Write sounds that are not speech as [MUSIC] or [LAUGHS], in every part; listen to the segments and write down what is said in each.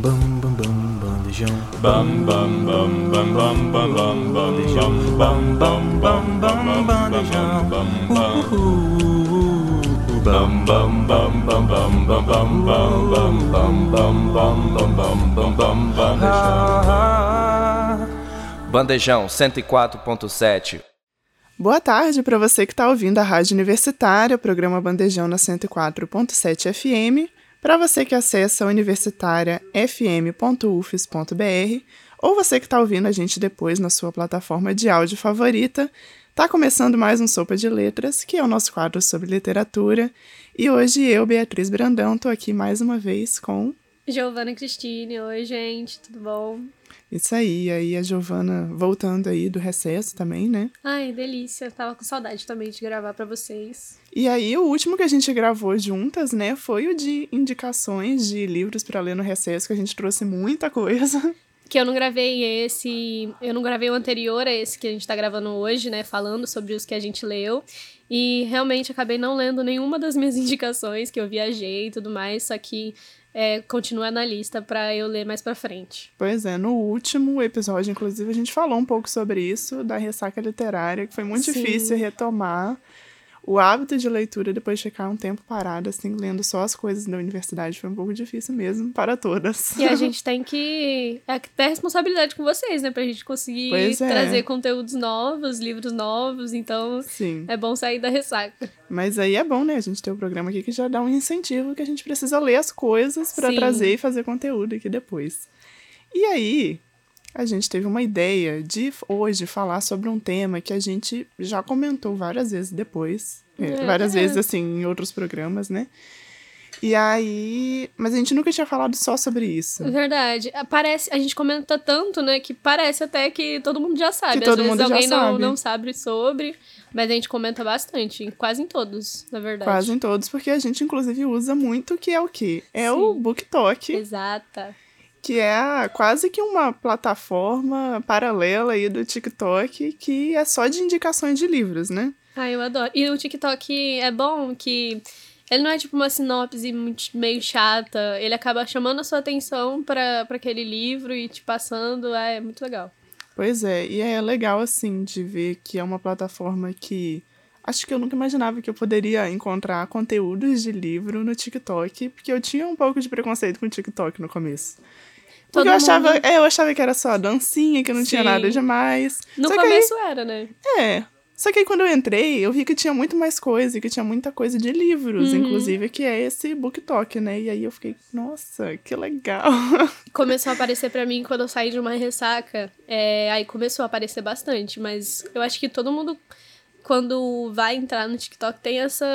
Bam bam bam bandejão. Bam bam bam bam bam bam bam bandejão. Bam bam bam bam bandejão. Bam bam bam bam bam bam bam bam bam bam bam bam bam bam bam bandejão. Bandejão 104.7. Boa tarde para você que está ouvindo a Rádio Universitária, o programa Bandejão na 104.7 FM. Para você que acessa universitariafm.ufes.br ou você que está ouvindo a gente depois na sua plataforma de áudio favorita, está começando mais um Sopa de Letras, que é o nosso quadro sobre literatura. E hoje eu, Beatriz Brandão, estou aqui mais uma vez com. Giovana Cristine, oi gente, tudo bom? Isso aí, aí a Giovana voltando aí do recesso também, né? Ai, delícia, tava com saudade também de gravar para vocês. E aí, o último que a gente gravou juntas, né, foi o de indicações de livros para ler no recesso, que a gente trouxe muita coisa. [LAUGHS] Que eu não gravei esse. Eu não gravei o anterior a esse que a gente tá gravando hoje, né? Falando sobre os que a gente leu. E realmente acabei não lendo nenhuma das minhas [LAUGHS] indicações, que eu viajei e tudo mais, só que é, continua na lista para eu ler mais para frente. Pois é, no último episódio, inclusive, a gente falou um pouco sobre isso, da ressaca literária, que foi muito Sim. difícil retomar o hábito de leitura depois de ficar um tempo parado, assim, lendo só as coisas da universidade, foi um pouco difícil mesmo para todas. E a [LAUGHS] gente tem que é, ter responsabilidade com vocês, né? Pra gente conseguir é. trazer conteúdos novos, livros novos, então Sim. é bom sair da ressaca. Mas aí é bom, né? A gente ter o um programa aqui que já dá um incentivo que a gente precisa ler as coisas para trazer e fazer conteúdo aqui depois. E aí, a gente teve uma ideia de hoje falar sobre um tema que a gente já comentou várias vezes depois, é, é. várias vezes assim em outros programas, né? E aí, mas a gente nunca tinha falado só sobre isso. Verdade. Parece, a gente comenta tanto, né, que parece até que todo mundo já sabe. Que todo Às mundo vezes alguém já não, sabe. não sabe sobre, mas a gente comenta bastante, quase em todos, na verdade. Quase em todos, porque a gente inclusive usa muito que é o quê? É Sim. o BookTok. Exata que é quase que uma plataforma paralela aí do TikTok que é só de indicações de livros, né? Ah, eu adoro. E o TikTok é bom que ele não é tipo uma sinopse meio chata, ele acaba chamando a sua atenção para aquele livro e te passando, é muito legal. Pois é, e é legal assim de ver que é uma plataforma que acho que eu nunca imaginava que eu poderia encontrar conteúdos de livro no TikTok, porque eu tinha um pouco de preconceito com o TikTok no começo. Porque Todo eu achava, mundo... é, eu achava que era só dancinha, que não Sim. tinha nada demais. No Só começo aí, era, né? É. Só que aí quando eu entrei, eu vi que tinha muito mais coisa, que tinha muita coisa de livros, Uhum. inclusive, que é esse BookTok, né? E aí eu fiquei, nossa, que legal. [LAUGHS] Começou a aparecer para mim quando eu saí de uma ressaca. É, aí começou a aparecer bastante, mas eu acho que todo mundo quando vai entrar no TikTok tem essa,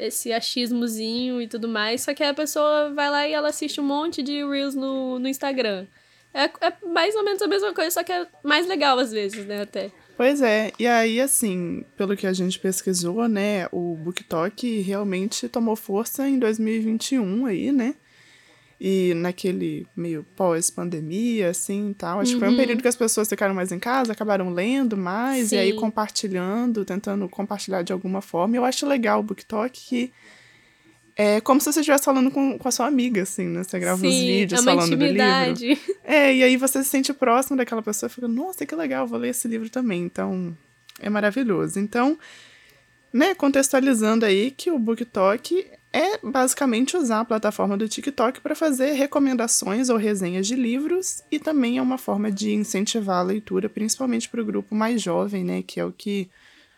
esse achismozinho e tudo mais, só que a pessoa vai lá e ela assiste um monte de Reels no, no Instagram. É, é mais ou menos a mesma coisa, só que é mais legal às vezes, né, até. Pois é, e aí, assim, pelo que a gente pesquisou, né, o BookTok realmente tomou força em 2021 aí, né? E naquele meio pós-pandemia, assim, tal. Acho que foi um Uhum. período que as pessoas ficaram mais em casa, acabaram lendo mais, e aí Sim. compartilhando, tentando compartilhar de alguma forma. Eu acho legal o BookTok que é como se você estivesse falando com, com a sua amiga, assim, né? Você grava uns Sim, vídeos é falando do livro. intimidade. [LAUGHS] É, e aí você se sente próximo daquela pessoa e fica, nossa, que legal, vou ler esse livro também. Então, é maravilhoso. Então, né, contextualizando aí que o BookTok é basicamente usar a plataforma do TikTok para fazer recomendações ou resenhas de livros e também é uma forma de incentivar a leitura, principalmente para o grupo mais jovem, né, que é o que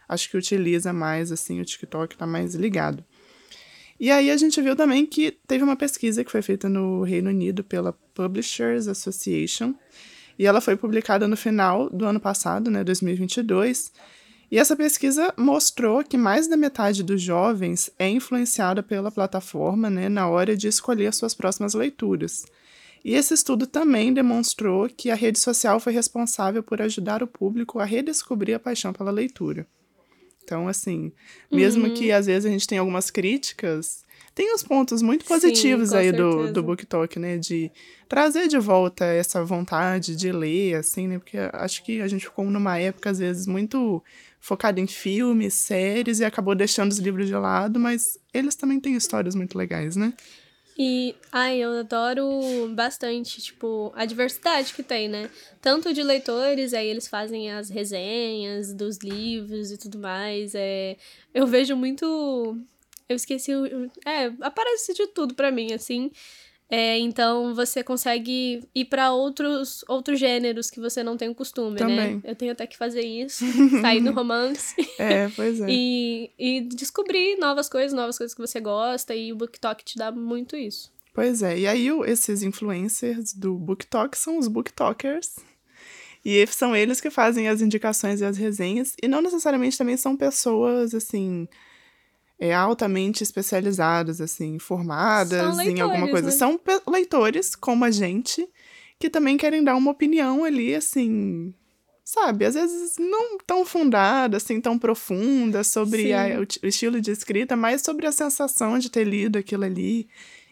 acho que utiliza mais, assim, o TikTok está mais ligado. E aí a gente viu também que teve uma pesquisa que foi feita no Reino Unido pela Publishers Association, e ela foi publicada no final do ano passado, né, 2022. E essa pesquisa mostrou que mais da metade dos jovens é influenciada pela plataforma, né, na hora de escolher suas próximas leituras. E esse estudo também demonstrou que a rede social foi responsável por ajudar o público a redescobrir a paixão pela leitura. Então, assim, mesmo Uhum. que às vezes a gente tenha algumas críticas, tem uns pontos muito Sim, positivos com aí do, do BookTok, né? De trazer de volta essa vontade de ler, assim, né? Porque acho que a gente ficou numa época, às vezes, muito focada em filmes, séries, e acabou deixando os livros de lado, mas eles também têm histórias muito legais, né? E, ai, eu adoro bastante, tipo, a diversidade que tem, né? Tanto de leitores, aí eles fazem as resenhas dos livros e tudo mais. É, eu vejo muito. Eu esqueci. É, aparece de tudo pra mim, assim. É, então você consegue ir para outros outros gêneros que você não tem o costume, Também. né? Eu tenho até que fazer isso, [LAUGHS] sair do romance É, pois é. e, e descobrir novas coisas, novas coisas que você gosta, e o BookTok te dá muito isso. Pois é, e aí esses influencers do BookTok são os BookTokers. E são eles que fazem as indicações e as resenhas. E não necessariamente também são pessoas, assim, é, altamente especializadas, assim, formadas São em alguma leitores, coisa. né? São leitores, como a gente, que também querem dar uma opinião ali, assim, sabe? Às vezes não tão fundada, assim, tão profunda sobre a- o, o estilo de escrita, mas sobre a sensação de ter lido aquilo ali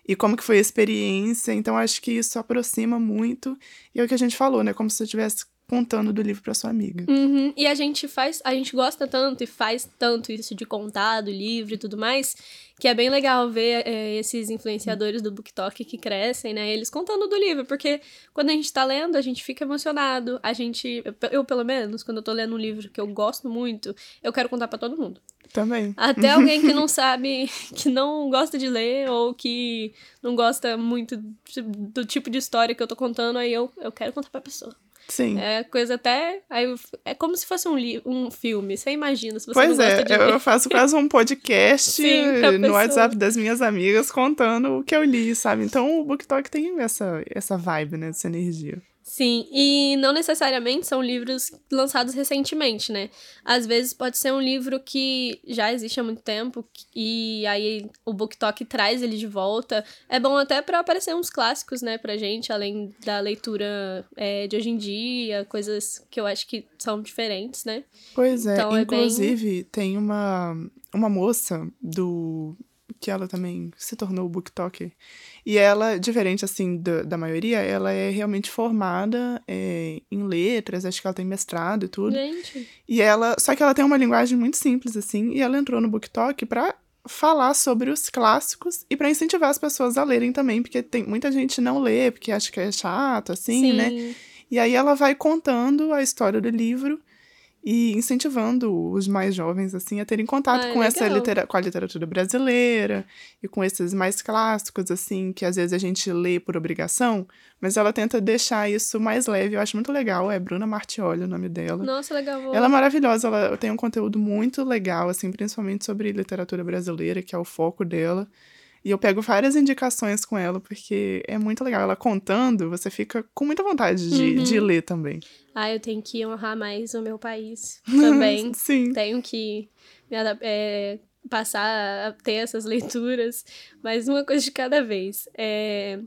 e como que foi a experiência. Então, acho que isso aproxima muito. E é o que a gente falou, né? Como se você estivesse contando do livro para sua amiga. Uhum. E a gente faz, a gente gosta tanto e faz tanto isso de contar do livro e tudo mais, que é bem legal ver é, esses influenciadores do BookTok que crescem, né? Eles contando do livro, porque quando a gente tá lendo, a gente fica emocionado. A gente, eu, eu, pelo menos, quando eu tô lendo um livro que eu gosto muito, eu quero contar pra todo mundo. Também. Até [LAUGHS] alguém que não sabe, que não gosta de ler ou que não gosta muito do tipo de história que eu tô contando, aí eu, eu quero contar pra pessoa. Sim. É coisa até. Aí, é como se fosse um, li um filme. Você imagina, se você Pois é, eu faço quase um podcast [LAUGHS] Sim, no. WhatsApp das minhas amigas contando o que eu li, sabe? Então o BookTok tem essa, essa vibe, né? Essa energia. Sim, e não necessariamente são livros lançados recentemente, né? Às vezes pode ser um livro que já existe há muito tempo e aí o BookTok traz ele de volta. É bom até pra aparecer uns clássicos, né, pra gente, além da leitura é, de hoje em dia, coisas que eu acho que são diferentes, né? Pois é, Então, é bem- inclusive tem uma, uma moça do que ela também se tornou booktoker. E ela, diferente assim da, da maioria, ela é realmente formada é, em letras, acho que ela tem mestrado e tudo. Gente, E ela, só que ela tem uma linguagem muito simples assim, e ela entrou no BookTok pra falar sobre os clássicos e pra incentivar as pessoas a lerem também, porque tem muita gente não lê porque acha que é chato assim, né? E aí ela vai contando a história do livro e incentivando os mais jovens assim a terem contato Ah, com essa litera com a literatura brasileira e com esses mais clássicos assim que às vezes a gente lê por obrigação, mas ela tenta deixar isso mais leve. Eu acho muito legal. É Bruna Martioli o nome dela. Nossa, legal. Ela é maravilhosa, ela tem um conteúdo muito legal, assim, principalmente sobre literatura brasileira, que é o foco dela. E eu pego várias indicações com ela, porque é muito legal. Ela contando, você fica com muita vontade de, Uhum. de ler também. Ah, eu tenho que honrar mais o meu país [LAUGHS] também. Sim. tenho que é, passar a ter essas leituras, mas uma coisa de cada vez. É,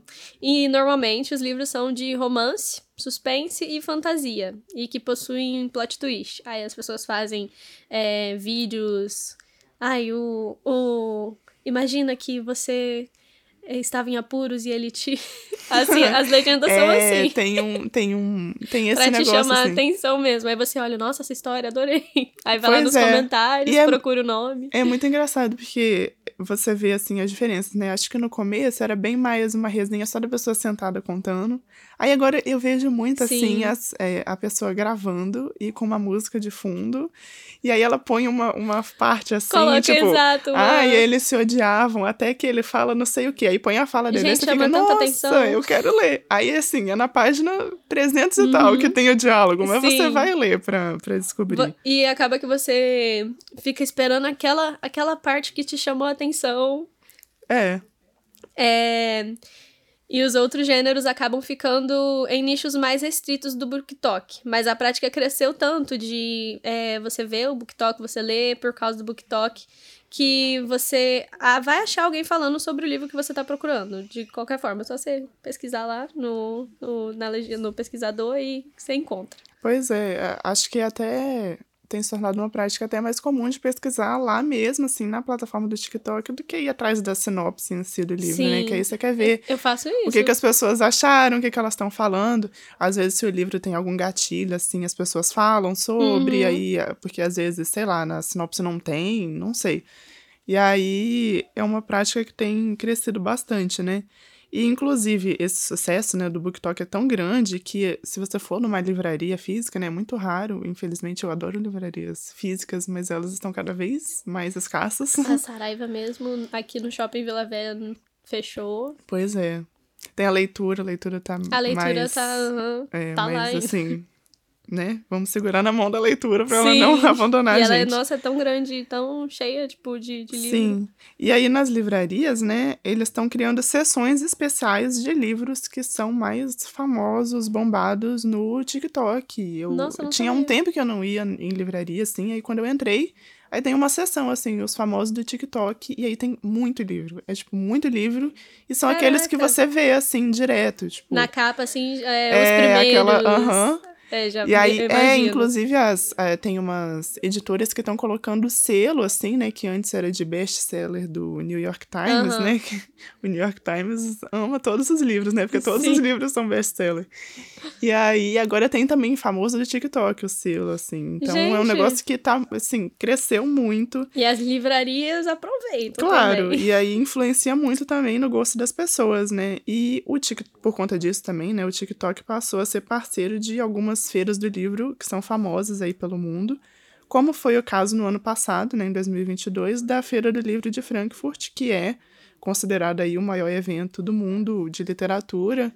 E normalmente os livros são de romance, suspense e fantasia, e que possuem plot twist. Aí as pessoas fazem é, vídeos. Ai, o, o. Imagina que você eh, estava em apuros e ele te. [LAUGHS] Assim, as legendas são É, assim. tem um, tem um, tem esse Pra te negócio chamar assim. a atenção mesmo. Aí você olha, nossa, essa história, adorei. Aí vai lá Pois nos é. comentários, E é- procura o nome. É muito engraçado, porque você vê, assim, as diferenças, né? Acho que no começo era bem mais uma resenha só da pessoa sentada contando. Aí agora eu vejo muito, assim, Sim. as- é, a pessoa gravando e com uma música de fundo. E aí ela põe uma, uma parte, assim, Coloca tipo... exato. Ah, e eles se odiavam, até que ele fala não sei o que. Aí põe a fala dele, Gente, você fica, nossa, atenção." eu quero ler. Aí, assim, é na página 300 e tal que tem o diálogo, mas você Uhum. Sim. vai ler pra, pra descobrir. E acaba que você fica esperando aquela, aquela parte que te chamou a atenção. É, É... E os outros gêneros acabam ficando em nichos mais restritos do BookTok. Mas a prática cresceu tanto de é, você ver o BookTok, você ler por causa do BookTok, que você ah, vai achar alguém falando sobre o livro que você está procurando. De qualquer forma, é só você pesquisar lá no, no, na no pesquisador e você encontra. Pois é, acho que até tem se tornado uma prática até mais comum de pesquisar lá mesmo, assim, na plataforma do TikTok, do que ir atrás da sinopse em si do livro, né? Sim. Que aí você quer ver Eu faço isso. o que, que as pessoas acharam, o que, que elas estão falando. Às vezes, se o livro tem algum gatilho, assim, as pessoas falam sobre, Uhum. aí, é, porque às vezes, sei lá, na sinopse não tem, não sei. E aí é uma prática que tem crescido bastante, né? E, inclusive, esse sucesso né, do BookTok é tão grande que, se você for numa livraria física, né, é muito raro. Infelizmente, eu adoro livrarias físicas, mas elas estão cada vez mais escassas. A [LAUGHS] Saraiva mesmo, aqui no Shopping Vila Velha, fechou. Pois é. Tem a leitura, a leitura tá A leitura mais, tá, uhum, é, tá lá mas, ainda. assim, né? Vamos segurar na mão da leitura pra ela não [LAUGHS] abandonar E a ela, é, gente. nossa, é tão grande, tão cheia, tipo, de, de livro. Sim. E aí nas livrarias, né, eles estão criando sessões especiais de livros que são mais famosos, bombados no TikTok. Eu Nossa, tinha um sabia. tempo que eu não ia em livraria assim, aí quando eu entrei, aí tem uma sessão assim, os famosos do TikTok, e aí tem muito livro. É tipo muito livro, e são aqueles que Caraca. você vê assim direto, tipo Na capa, assim, é, é, os primeiros. aquela, aham. É, já E aí, é, inclusive, as, é, tem umas editoras que estão colocando selo, assim, né? Que antes era de best-seller do New York Times, Aham. né? [LAUGHS] que o New York Times ama todos os livros, né? Porque todos Sim. os livros são best-seller. E aí, agora tem também famoso do TikTok o selo, assim. Então, é um Gente. negócio que tá, assim, cresceu muito. E as livrarias aproveitam Claro, também. e aí influencia muito também no gosto das pessoas, né? E o Tik, por conta disso também, né? O TikTok passou a ser parceiro de algumas feiras do livro que são famosas aí pelo mundo, como foi o caso no ano passado, né, em 2022, da Feira do Livro de Frankfurt, que é considerado aí o maior evento do mundo de literatura,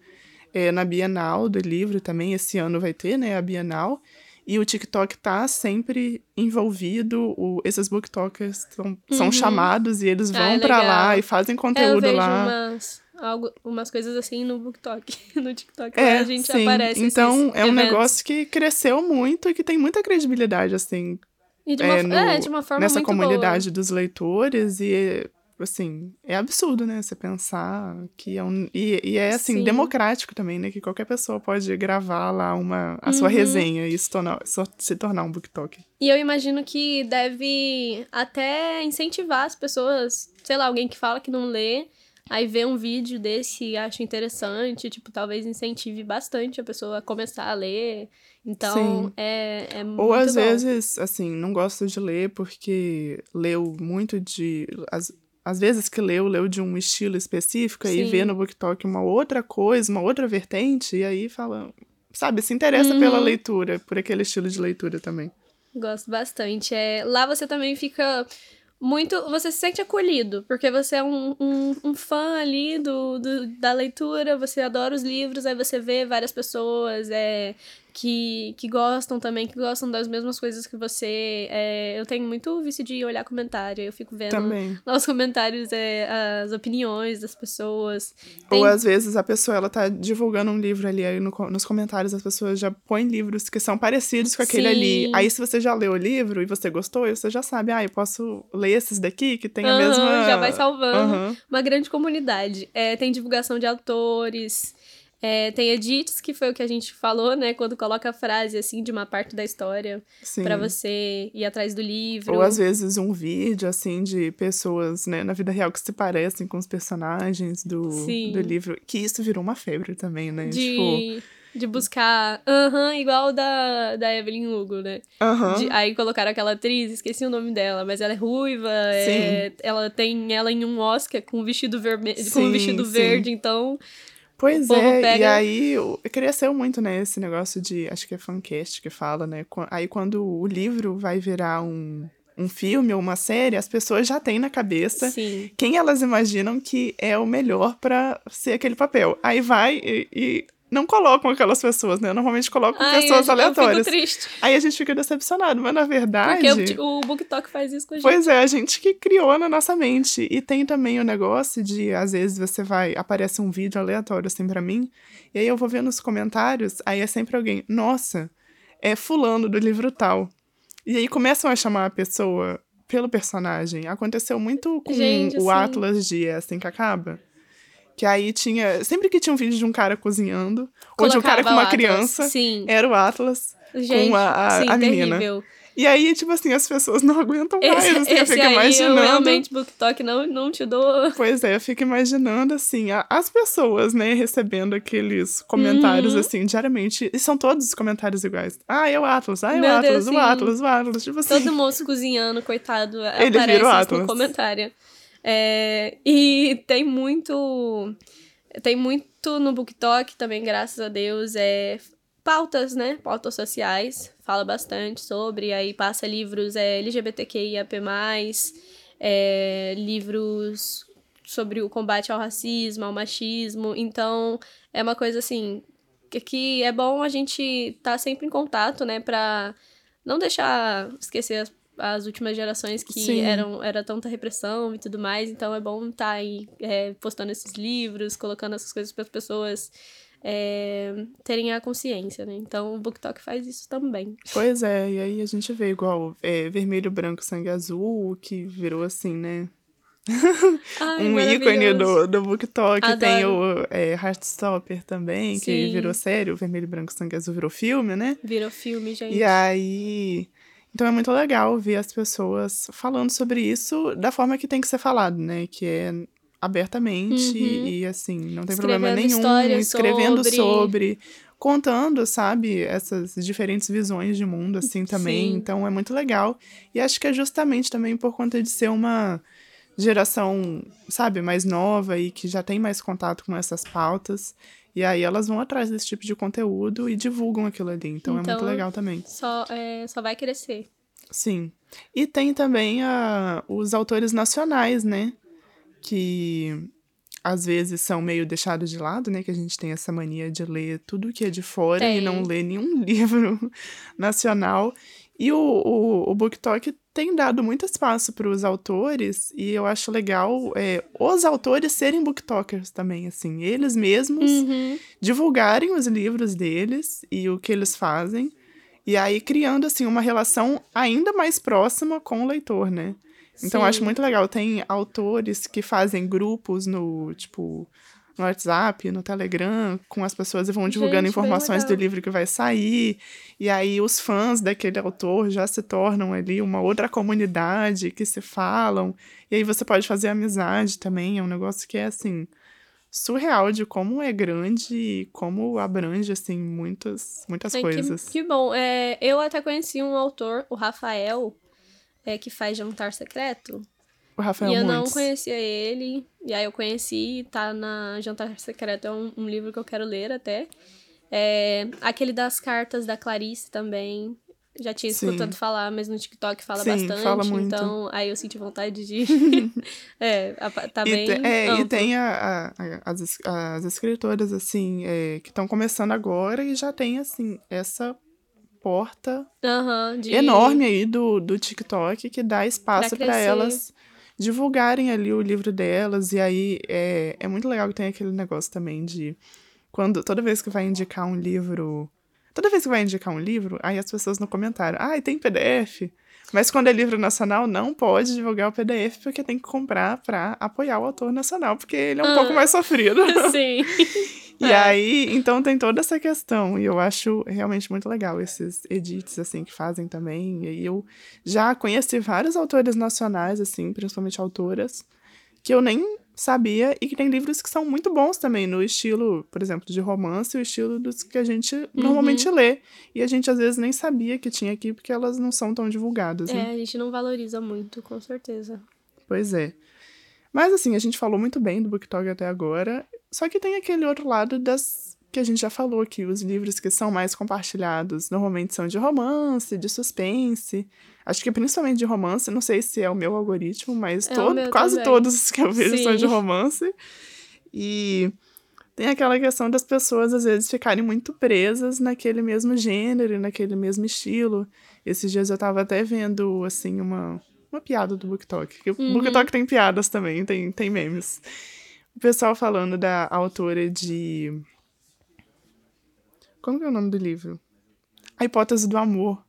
é, na Bienal do livro também, esse ano vai ter, né, a Bienal, e o TikTok tá sempre envolvido, o- esses booktokers são, são Uhum. chamados e eles Ah, vão é pra lá e fazem É, eu conteúdo vejo lá. umas, algo, umas coisas assim no BookTok. [LAUGHS] No TikTok É, a gente sim. aparece Então, esses é um eventos. negócio que cresceu muito e que tem muita credibilidade, assim, E de uma, é, no- é, de uma forma nessa comunidade dos leitores e assim é absurdo né você pensar que é um e, e é assim Sim. democrático também né que qualquer pessoa pode gravar lá uma a sua Uhum. resenha e se tornar se tornar um booktalk boa. E eu imagino que deve até incentivar as pessoas, sei lá, alguém que fala que não lê, aí vê um vídeo desse e acha interessante, tipo, talvez incentive bastante a pessoa a começar a ler. Então, Sim. é, é muito ou às bom. vezes assim não gosta de ler porque leu muito de às, às vezes que leu leu de um estilo específico e Sim. vê no booktalk uma outra coisa uma outra vertente e aí fala sabe se interessa pela Uhum. leitura por aquele estilo de leitura também Gosto bastante. É, lá você também fica muito. Você se sente acolhido, porque você é um, um, um fã ali do, do- da leitura, você adora os livros, aí você vê várias pessoas é, que, que gostam também, que gostam das mesmas coisas que você. É, eu tenho muito vício de olhar comentário, eu fico vendo também lá os comentários, é, as opiniões das pessoas. Ou Tem- às vezes a pessoa ela tá divulgando um livro ali, aí no nos comentários as pessoas já põem livros que são parecidos com aquele ali. Sim. Aí se você já leu o livro e você gostou, você já sabe, ah, eu posso ler esses daqui que tem a Aham, mesma. Já vai salvando. Aham, uma grande comunidade. É, tem divulgação de autores, é, tem edits, que foi o que a gente falou, né? Quando coloca a frase, assim, de uma parte da história pra você ir atrás do livro. Ou às vezes um vídeo, assim, de pessoas, né, na vida real que se parecem com os personagens do, Sim. do livro. Que isso virou uma febre também, né? Tipo, de, de buscar. Aham, igual da, da Evelyn Hugo, né? aham. De- aí colocaram aquela atriz, esqueci o nome dela, mas ela é ruiva, é- ela tem ela em um Oscar com um vestido vermelho, com um vestido sim. verde, então. Pois é, e pega- aí o- cresceu muito, né, esse negócio de, acho que é fancast que fala, né, aí quando o livro vai virar um, um filme ou uma série, as pessoas já têm na cabeça Sim. quem elas imaginam que é o melhor pra ser aquele papel. Aí vai e, e não colocam aquelas pessoas, né, normalmente colocam Ai, pessoas eu, eu aleatórias. fico triste. Aí a gente fica decepcionado, mas na verdade... Porque o, o BookTok faz isso com a gente. Pois é, a gente que criou na nossa mente. E tem também o negócio de, às vezes, você vai, aparece um vídeo aleatório assim pra mim, e aí eu vou ver nos comentários, aí é sempre alguém, nossa, é fulano do livro tal. E aí começam a chamar a pessoa pelo personagem. Aconteceu muito com Gente, o assim- Atlas de Assim Que Acaba. Que aí tinha. Sempre que tinha um vídeo de um cara cozinhando, ou de um cara com Colocava uma o Atlas. criança, era o Atlas. Gente, a- a- sim, a menina. terrível. E aí, tipo assim, as pessoas [LAUGHS] não aguentam mais. Esse, assim, eu esse fico aí imaginando. eu realmente, BookTok, não, não te dou... Pois é, eu fico imaginando, assim, a- as pessoas, né, recebendo aqueles comentários, Uhum. assim, diariamente. E são todos os comentários iguais. Ah, é o Atlas, ah, é o Meu Atlas, Deus, o sim. Atlas, o Atlas. Tipo assim. Todo moço cozinhando, coitado, [LAUGHS] Ele aparece vira o Atlas. no comentário. É, e tem muito... Tem muito no BookTok também, graças a Deus, é pautas, né? Pautas sociais. Fala bastante sobre, aí passa livros é, LGBTQIAP+, é, livros sobre o combate ao racismo, ao machismo. Então, é uma coisa assim que, é bom a gente estar sempre em contato, né, Pra não deixar esquecer as, as últimas gerações que Sim. eram era tanta repressão e tudo mais. Então, é bom estar aí é, postando esses livros, colocando essas coisas para as pessoas é, terem a consciência, né? Então, o BookTok faz isso também. Pois é, e aí a gente vê igual é, vermelho, branco, sangue azul, que virou assim, né? [LAUGHS] Ai, um ícone do, do BookTok. Tem Adoro. o é, Heartstopper também, que Sim. virou série. O vermelho, branco, sangue azul virou filme, né? Virou filme, gente. E aí. Então é muito legal ver as pessoas falando sobre isso da forma que tem que ser falado, né? Que é abertamente Uhum. e assim, não tem problema Escrevendo nenhum. histórias Escrevendo sobre. sobre. contando, sabe, essas diferentes visões de mundo, assim, também. Sim. Então é muito legal. E acho que é justamente também por conta de ser uma geração, sabe, mais nova e que já tem mais contato com essas pautas. E aí elas vão atrás desse tipo de conteúdo e divulgam aquilo ali. Então, é muito Então, legal também. Só, é, só vai crescer. Sim. E tem também a, os autores nacionais, né? Que às vezes são meio deixados de lado, né? Que a gente tem essa mania de ler tudo que é de fora e Tem. não ler nenhum [LAUGHS] livro nacional. E o, o, o BookTok tem dado muito espaço para os autores, e eu acho legal é, os autores serem booktokers também, assim, eles mesmos Uhum. divulgarem os livros deles e o que eles fazem, e aí criando, assim, uma relação ainda mais próxima com o leitor, né? Então, eu acho muito legal. Tem autores que fazem grupos no, tipo, no WhatsApp, no Telegram, com as pessoas e vão divulgando Gente, informações do livro que vai sair. E aí os fãs daquele autor já se tornam ali uma outra comunidade que se falam. E aí você pode fazer amizade também. É um negócio que é, assim, surreal de como é grande e como abrange, assim, muitas, muitas coisas. Que, que bom. É, eu até conheci um autor, o Rafael, é, que faz Jantar Secreto. O Rafael e eu não conhecia ele. E aí eu conheci, tá na Jantar Secreto, é um, um livro que eu quero ler até. É, aquele das cartas da Clarice também. Já tinha Sim. escutado falar, mas no TikTok fala Sim, bastante. fala muito. Então, aí eu senti vontade de. [LAUGHS] [LAUGHS] é, tá E, bem. te- é, e tem a- a- as, as escritoras, assim, é, que estão começando agora e já tem, assim, essa porta Aham, de- enorme aí do, do TikTok que dá espaço Pra para elas divulgarem ali o livro delas. E aí é, é muito legal que tem aquele negócio também de quando toda vez que vai indicar um livro. Toda vez que vai indicar um livro, aí as pessoas no comentário, ah, tem PDF. Mas quando é livro nacional, não pode divulgar o PDF porque tem que comprar pra apoiar o autor nacional, porque ele é um Ah. pouco mais sofrido. [LAUGHS] Sim. [LAUGHS] E É. aí, então tem toda essa questão, e eu acho realmente muito legal esses edits, assim, que fazem também. E eu já conheci vários autores nacionais, assim, principalmente autoras, que eu nem sabia, e que tem livros que são muito bons também, no estilo, por exemplo, de romance, o estilo dos que a gente Uhum. normalmente lê. E a gente às vezes nem sabia que tinha aqui, porque elas não são tão divulgadas, né? É, a gente não valoriza muito, com certeza. Pois é. Mas assim, a gente falou muito bem do BookTok até agora. Só que tem aquele outro lado das que a gente já falou que os livros que são mais compartilhados normalmente são de romance, de suspense. Acho que principalmente de romance, não sei se é o meu algoritmo, mas É todo- quase também. todos os que eu vejo são Sim. de romance. E tem aquela questão das pessoas às vezes ficarem muito presas naquele mesmo gênero, naquele mesmo estilo. Esses dias eu tava até vendo assim uma uma piada do BookTok. Que O Uhum. BookTok tem piadas também, tem, tem memes. O pessoal falando da autora de. Como que é o nome do livro? A Hipótese do Amor.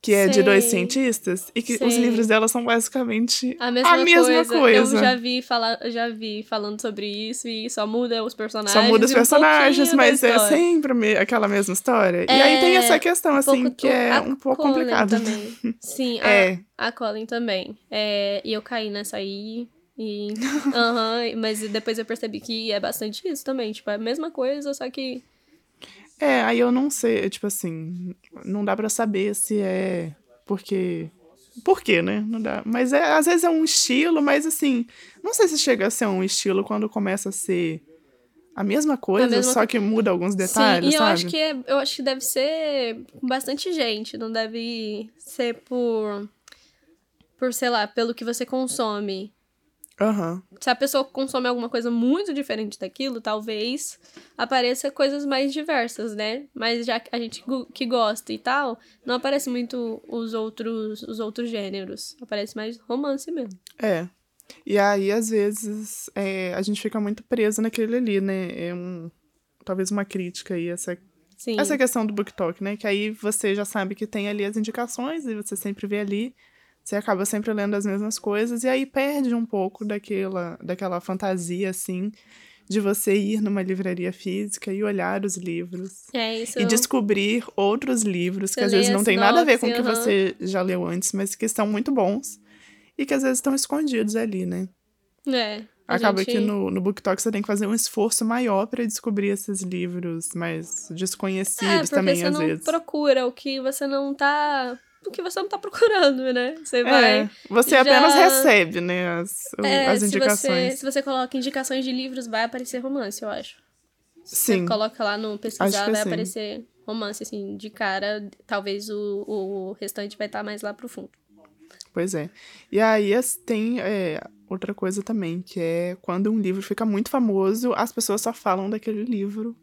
que é de dois Sei. cientistas, e que os Sei. livros dela são basicamente A mesma, coisa. coisa. Eu já vi, falar, já vi falando sobre isso e só muda os personagens. Só muda os um personagens, da mas é sempre me- aquela mesma história. E aí tem É, essa questão, assim, pouco- que é a um pouco. Também. [LAUGHS] Sim, a, É. a Colin também. É, e eu caí nessa aí. E, [LAUGHS] aham, mas depois eu percebi que é bastante isso também. Tipo, é a mesma coisa, só que. É, aí eu não sei, tipo assim, não dá pra saber se é porque. Por quê, né? Não dá. Mas é, às vezes é um estilo, mas assim, não sei se chega a ser um estilo quando começa a ser a mesma coisa, mesma só que muda alguns detalhes, Sim, e eu sabe? acho que é, eu acho que deve ser com bastante gente, não deve ser por. Por, sei lá, pelo que você consome. Aham. Se a pessoa consome alguma coisa muito diferente daquilo, talvez apareça coisas mais diversas, né? Mas já que a gente que gosta e tal, não aparece muito os outros, os outros gêneros. Aparece mais romance mesmo. É. E aí, às vezes, é, a gente fica muito preso naquele ali, né? É um. Talvez uma crítica aí, essa Sim. Essa questão do BookTok, né? Que aí você já sabe que tem ali as indicações e você sempre vê ali. Você acaba sempre lendo as mesmas coisas e aí perde um pouco daquela, daquela fantasia, assim, de você ir numa livraria física e olhar os livros. É isso. E descobrir outros livros que Você às vezes não tem nada a ver com o que sinopse, você já leu antes, mas que são muito bons e que às vezes estão escondidos ali, né? É. Acaba gente- que no, no BookTok você tem que fazer um esforço maior para descobrir esses livros mais É, desconhecidos porque também, você às não vezes. procura o que você não tá. O que você não tá procurando, né? Você É, você você já- apenas recebe, né, as, É, as se indicações. você, se você coloca indicações de livros, vai aparecer romance, eu acho. Sim, Você coloca lá no pesquisar, vai aparecer romance, assim, de cara. Talvez o, o restante vai estar mais lá pro fundo. pois é. E aí tem é, outra coisa também, que é quando um livro fica muito famoso, as pessoas só falam daquele livro.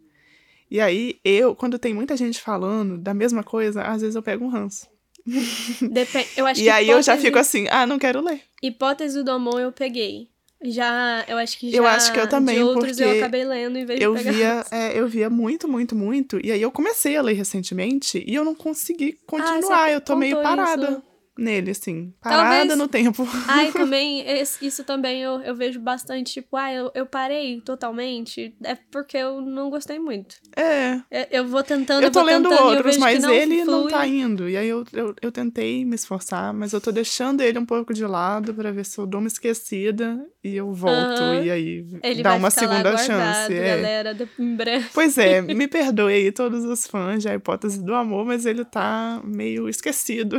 E aí eu, quando tem muita gente falando da mesma coisa, às vezes eu pego um ranço. [LAUGHS] Eu acho E aí eu já hipótese- fico assim, ah, não quero ler. Hipótese do Amon eu peguei. Já, eu acho que já. Eu acho que eu também, de outros eu porque acabei lendo em vez Eu de pegar. via, é, eu via muito, muito, muito. E aí eu comecei a ler recentemente e eu não consegui continuar. Ah, eu tô meio parada isso. Nele, assim. Parada Talvez- no tempo. [LAUGHS] Ai, [LAUGHS] também, isso também eu, eu vejo bastante, tipo, ah, eu, eu parei totalmente. É porque eu não gostei muito. É. Eu, eu vou tentando, Eu tô lendo tentando, outros, mas não ele não flui. tá indo. E aí eu, eu, eu tentei me esforçar, mas eu tô deixando ele um pouco de lado pra ver se eu dou uma esquecida e eu volto. Aham. E aí Ele dá uma segunda chance. É. galera, de- em breve. Pois é, [LAUGHS] me perdoe aí todos os fãs de A Hipótese do Amor, mas ele tá meio esquecido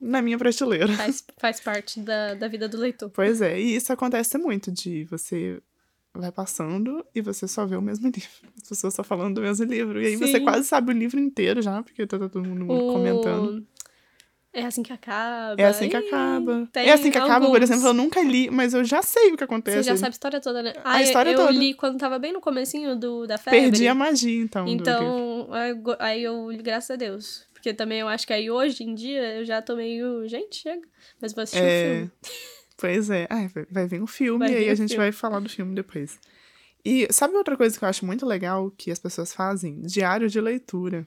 na minha prateleira. Faz, faz parte da, da vida do leitor. Pois é, e isso acontece muito de você vai passando e você só vê o mesmo livro. As pessoas só falando do mesmo livro. E aí você Sim. quase sabe o livro inteiro já, porque tá todo mundo O- comentando. É assim que acaba. É assim que acaba. tem É assim que acaba, por alguns. exemplo, eu nunca li, mas eu já sei o que acontece. Você já sabe a história toda, né? A Ah, eu- história eu, toda. li quando tava bem no comecinho do, da febre. Perdi a magia, então. Então, eu aí eu, graças a Deus. Porque também eu acho que aí hoje em dia eu já tô meio. Gente, chega. Mas vou assistir o É, filme. Pois é. Ah, vai- vir um filme Vai e aí a gente filme. vai falar do filme depois. E sabe outra coisa que eu acho muito legal que as pessoas fazem? Diário de leitura.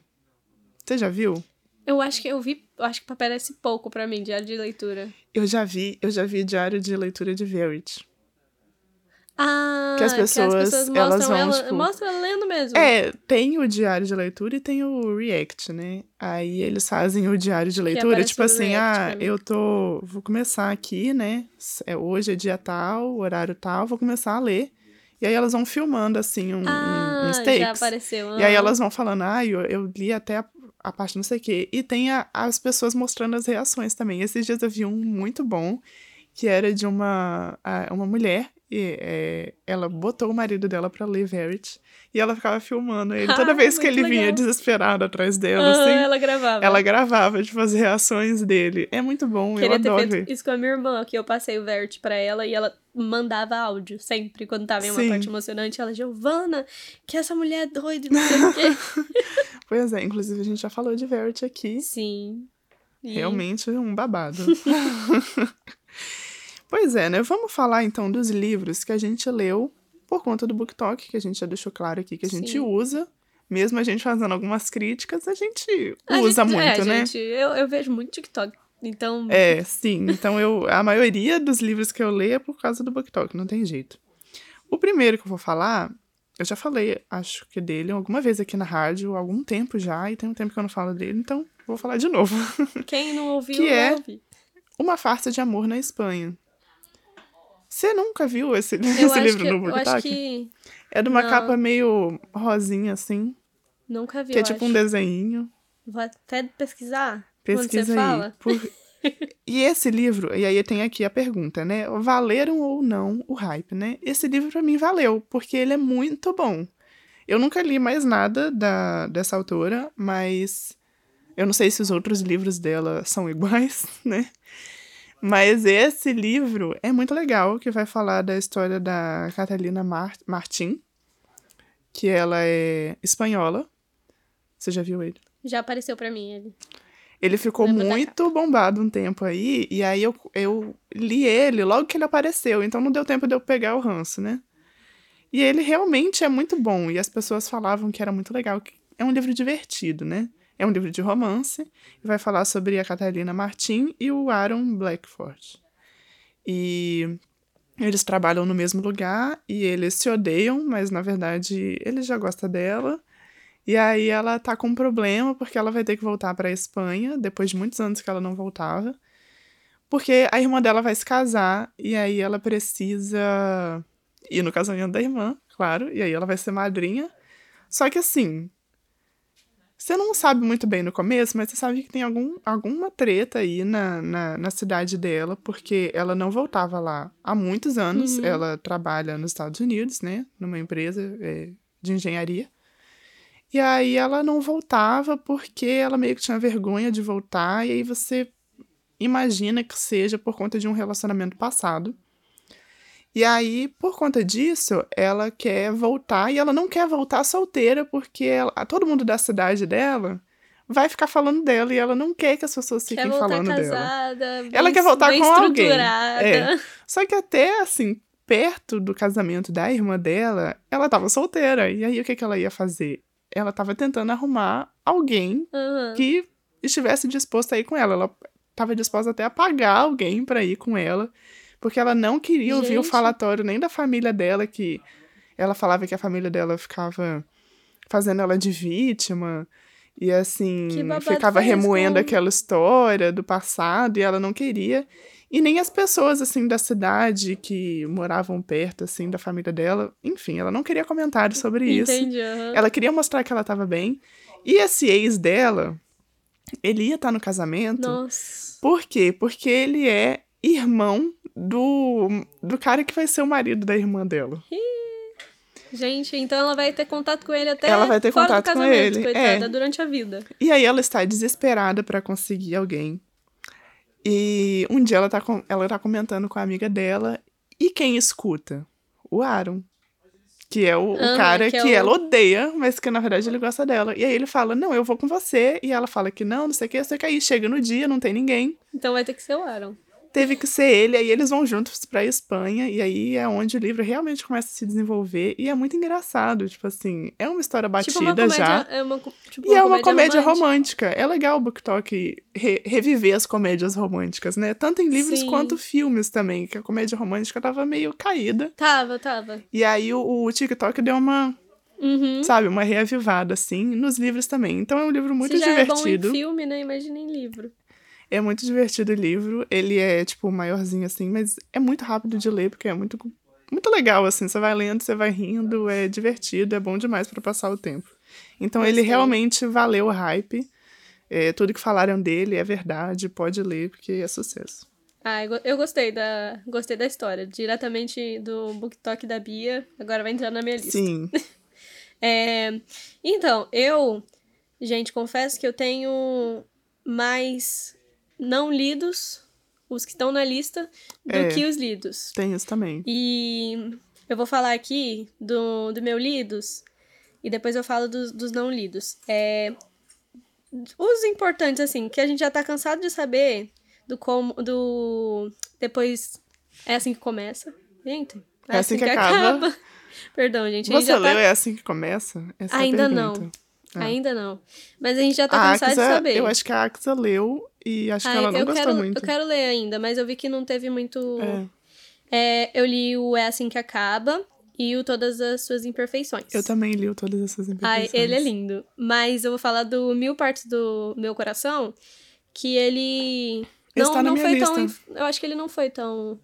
Você já viu? Eu acho que eu vi. Eu acho que aparece pouco pra mim, diário de leitura. Eu já vi, eu já vi diário de leitura de Verity. Ah, Que as pessoas, elas mostram vão, ela. tipo- Mostra ela lendo mesmo. É, tem o diário de leitura e tem o React, né? Aí eles fazem o diário de leitura, tipo assim, React ah, eu tô. Vou começar aqui, né? É, hoje é dia tal, horário tal, vou começar a ler. E aí elas vão filmando, assim, um, ah, uns já apareceu. E aí elas vão falando, ah, eu, eu li até a, a parte não sei o quê. E tem a- as pessoas mostrando as reações também. Esses dias eu vi um muito bom, que era de uma, uma mulher, e é, ela botou o marido dela pra ler Verity, e ela ficava filmando ele. [LAUGHS] Toda Ah, vez que ele vinha legal. desesperado atrás dela, Aham, assim, ela gravava. ela gravava, tipo, as reações dele. É muito bom, Queria eu ter adoro feito isso com a minha irmã, que eu passei o Vert pra ela e ela mandava áudio sempre quando tava em uma Sim. parte emocionante. Ela, Giovana, que essa mulher é doida, não sei o quê. [LAUGHS] Pois é, inclusive a gente já falou de Verity aqui. Sim. E- Realmente um babado. [LAUGHS] pois é, né? Vamos falar então dos livros que a gente leu por conta do BookTok, que a gente já deixou claro aqui que a gente Sim. usa, mesmo a gente fazendo algumas críticas, a gente A usa gente- muito, é, né? Gente, eu, eu vejo muito TikTok. Então, É, sim. Então eu, a maioria dos livros que eu leio é por causa do BookTok, não tem jeito. O primeiro que eu vou falar, eu já falei, acho que dele alguma vez aqui na rádio, algum tempo já, e tem um tempo que eu não falo dele, então vou falar de novo. quem não [LAUGHS] ouviu, Que é- ouve. Uma farsa de amor na Espanha. Você nunca viu esse, [LAUGHS] esse livro que, no eu acho que É de uma não. capa meio rosinha, assim, nunca vi, que é tipo acho. um desenho. Vou até pesquisar quando Pesquisa você aí. fala. Por- [LAUGHS] E esse livro, e aí tem aqui a pergunta, né? Valeram ou não o hype, né? Esse livro pra mim valeu, porque ele é muito bom. Eu nunca li mais nada da, dessa autora, mas eu não sei se os outros livros dela são [LAUGHS] iguais, né? Mas esse livro é muito legal, que vai falar da história da Catalina Mar Martin, que ela é espanhola. Você já viu ele? Já apareceu pra mim ele. Ele ficou muito bombado um tempo aí, e aí eu, eu li ele logo que ele apareceu, então não deu tempo de eu pegar o ranço, né? E ele realmente é muito bom, e as pessoas falavam que era muito legal. que É um livro divertido, né? É um livro de romance, e vai falar sobre a Catalina Martin e o Aaron Blackford. E eles trabalham no mesmo lugar, e eles se odeiam, mas na verdade ele já gosta dela. E aí ela tá com um problema porque ela vai ter que voltar pra Espanha depois de muitos anos que ela não voltava. Porque a irmã dela vai se casar e aí ela precisa ir no casamento da irmã, claro, e aí ela vai ser madrinha. Só que assim, você não sabe muito bem no começo, mas você sabe que tem algum, alguma treta aí na, na, na cidade dela, porque ela não voltava lá há muitos anos. Uhum. Ela trabalha nos Estados Unidos, né, numa empresa é, de engenharia. E aí ela não voltava porque ela meio que tinha vergonha de voltar, e aí você imagina que seja por conta de um relacionamento passado. E aí, por conta disso, ela quer voltar e ela não quer voltar solteira porque ela- todo mundo da cidade dela vai ficar falando dela e ela não quer que as pessoas Quer fiquem voltar falando dela. casada, Ela bem- quer voltar bem com alguém. É. Só que até assim, perto do casamento da irmã dela, ela tava solteira. E aí o que, que ela ia fazer? Ela tava tentando arrumar alguém Aham. que estivesse disposto a ir com ela. Ela estava disposta até a pagar alguém para ir com ela, porque ela não queria ouvir o Gente. falatório nem da família dela, que ela falava que a família dela ficava fazendo ela de vítima. E assim, ficava remoendo aquela história do passado e ela não queria. E nem as pessoas, assim, da cidade que moravam perto, assim, da família dela. Enfim, ela não queria comentários sobre isso. Entendi. aham. Ela queria mostrar que ela tava bem. E esse ex dela, ele ia estar no casamento. Nossa. Por quê? Porque ele é irmão do, do cara que vai ser o marido da irmã dela. Gente, então ela vai ter contato com ele até Ela vai ter fora contato do com casamento, ele, coitada, é. durante a vida. E aí ela está desesperada pra conseguir alguém. E um dia ela tá, com, ela tá comentando com a amiga dela. E quem escuta? O Aaron. Que é o, o cara que que, é o- ela odeia, mas que na verdade ele gosta dela. E aí ele fala: Não, eu vou com você. E ela fala que não, não sei o que, só que aí chega no dia, não tem ninguém. Então vai ter que ser o Aaron. Teve que ser ele, aí eles vão juntos pra Espanha, e aí é onde o livro realmente começa a se desenvolver. E é muito engraçado, tipo assim, é uma história batida tipo uma comédia, já. é uma, tipo E é uma comédia romântica. romântica. É legal o BookTok re- reviver as comédias românticas, né? Tanto em livros Sim. quanto filmes também, que a comédia romântica tava meio caída. Tava, tava. E aí o, o TikTok deu uma, Uhum. sabe, uma reavivada, assim, nos livros também. Então é um livro muito Se já é bom em divertido. filme, né? Imagina em livro. É muito divertido o livro. Ele é, tipo, maiorzinho assim, mas é muito rápido de ler, porque é muito, muito legal, assim. Você vai lendo, você vai rindo, é divertido, é bom demais pra passar o tempo. Então ele realmente valeu o hype. É, tudo que falaram dele é verdade, pode ler, porque é sucesso. Ah, eu gostei da, gostei da história. Diretamente do BookTok da Bia. Agora vai entrar na minha lista. Sim. [LAUGHS] É, então, eu, gente, confesso que eu tenho mais não lidos, os que estão na lista, do É. que os lidos. Tem isso também. E eu vou falar aqui do, do meu lidos e depois eu falo dos, dos não lidos. É, os importantes, assim, que a gente já tá cansado de saber do como. do. Depois. É assim que começa. Gente. É assim que acaba. [LAUGHS] Perdão, gente. a gente Você já leu tá... É Assim Que Começa? Essa é Ainda pergunta. não. Ainda não. Mas a gente já tá a cansado de Axa, saber. eu acho que a Axa leu e acho que Ah, ela não eu gostou quero, muito. Eu quero ler ainda, mas eu vi que não teve muito. É. É, eu li o É Assim Que Acaba e o Todas as Suas Imperfeições. Eu também li o todas essas Ai, imperfeições. ele é lindo. Mas eu vou falar do Mil Partes do Meu Coração, que ele. Esse Não, tá não minha foi lista. tão. Eu acho que ele não foi tão.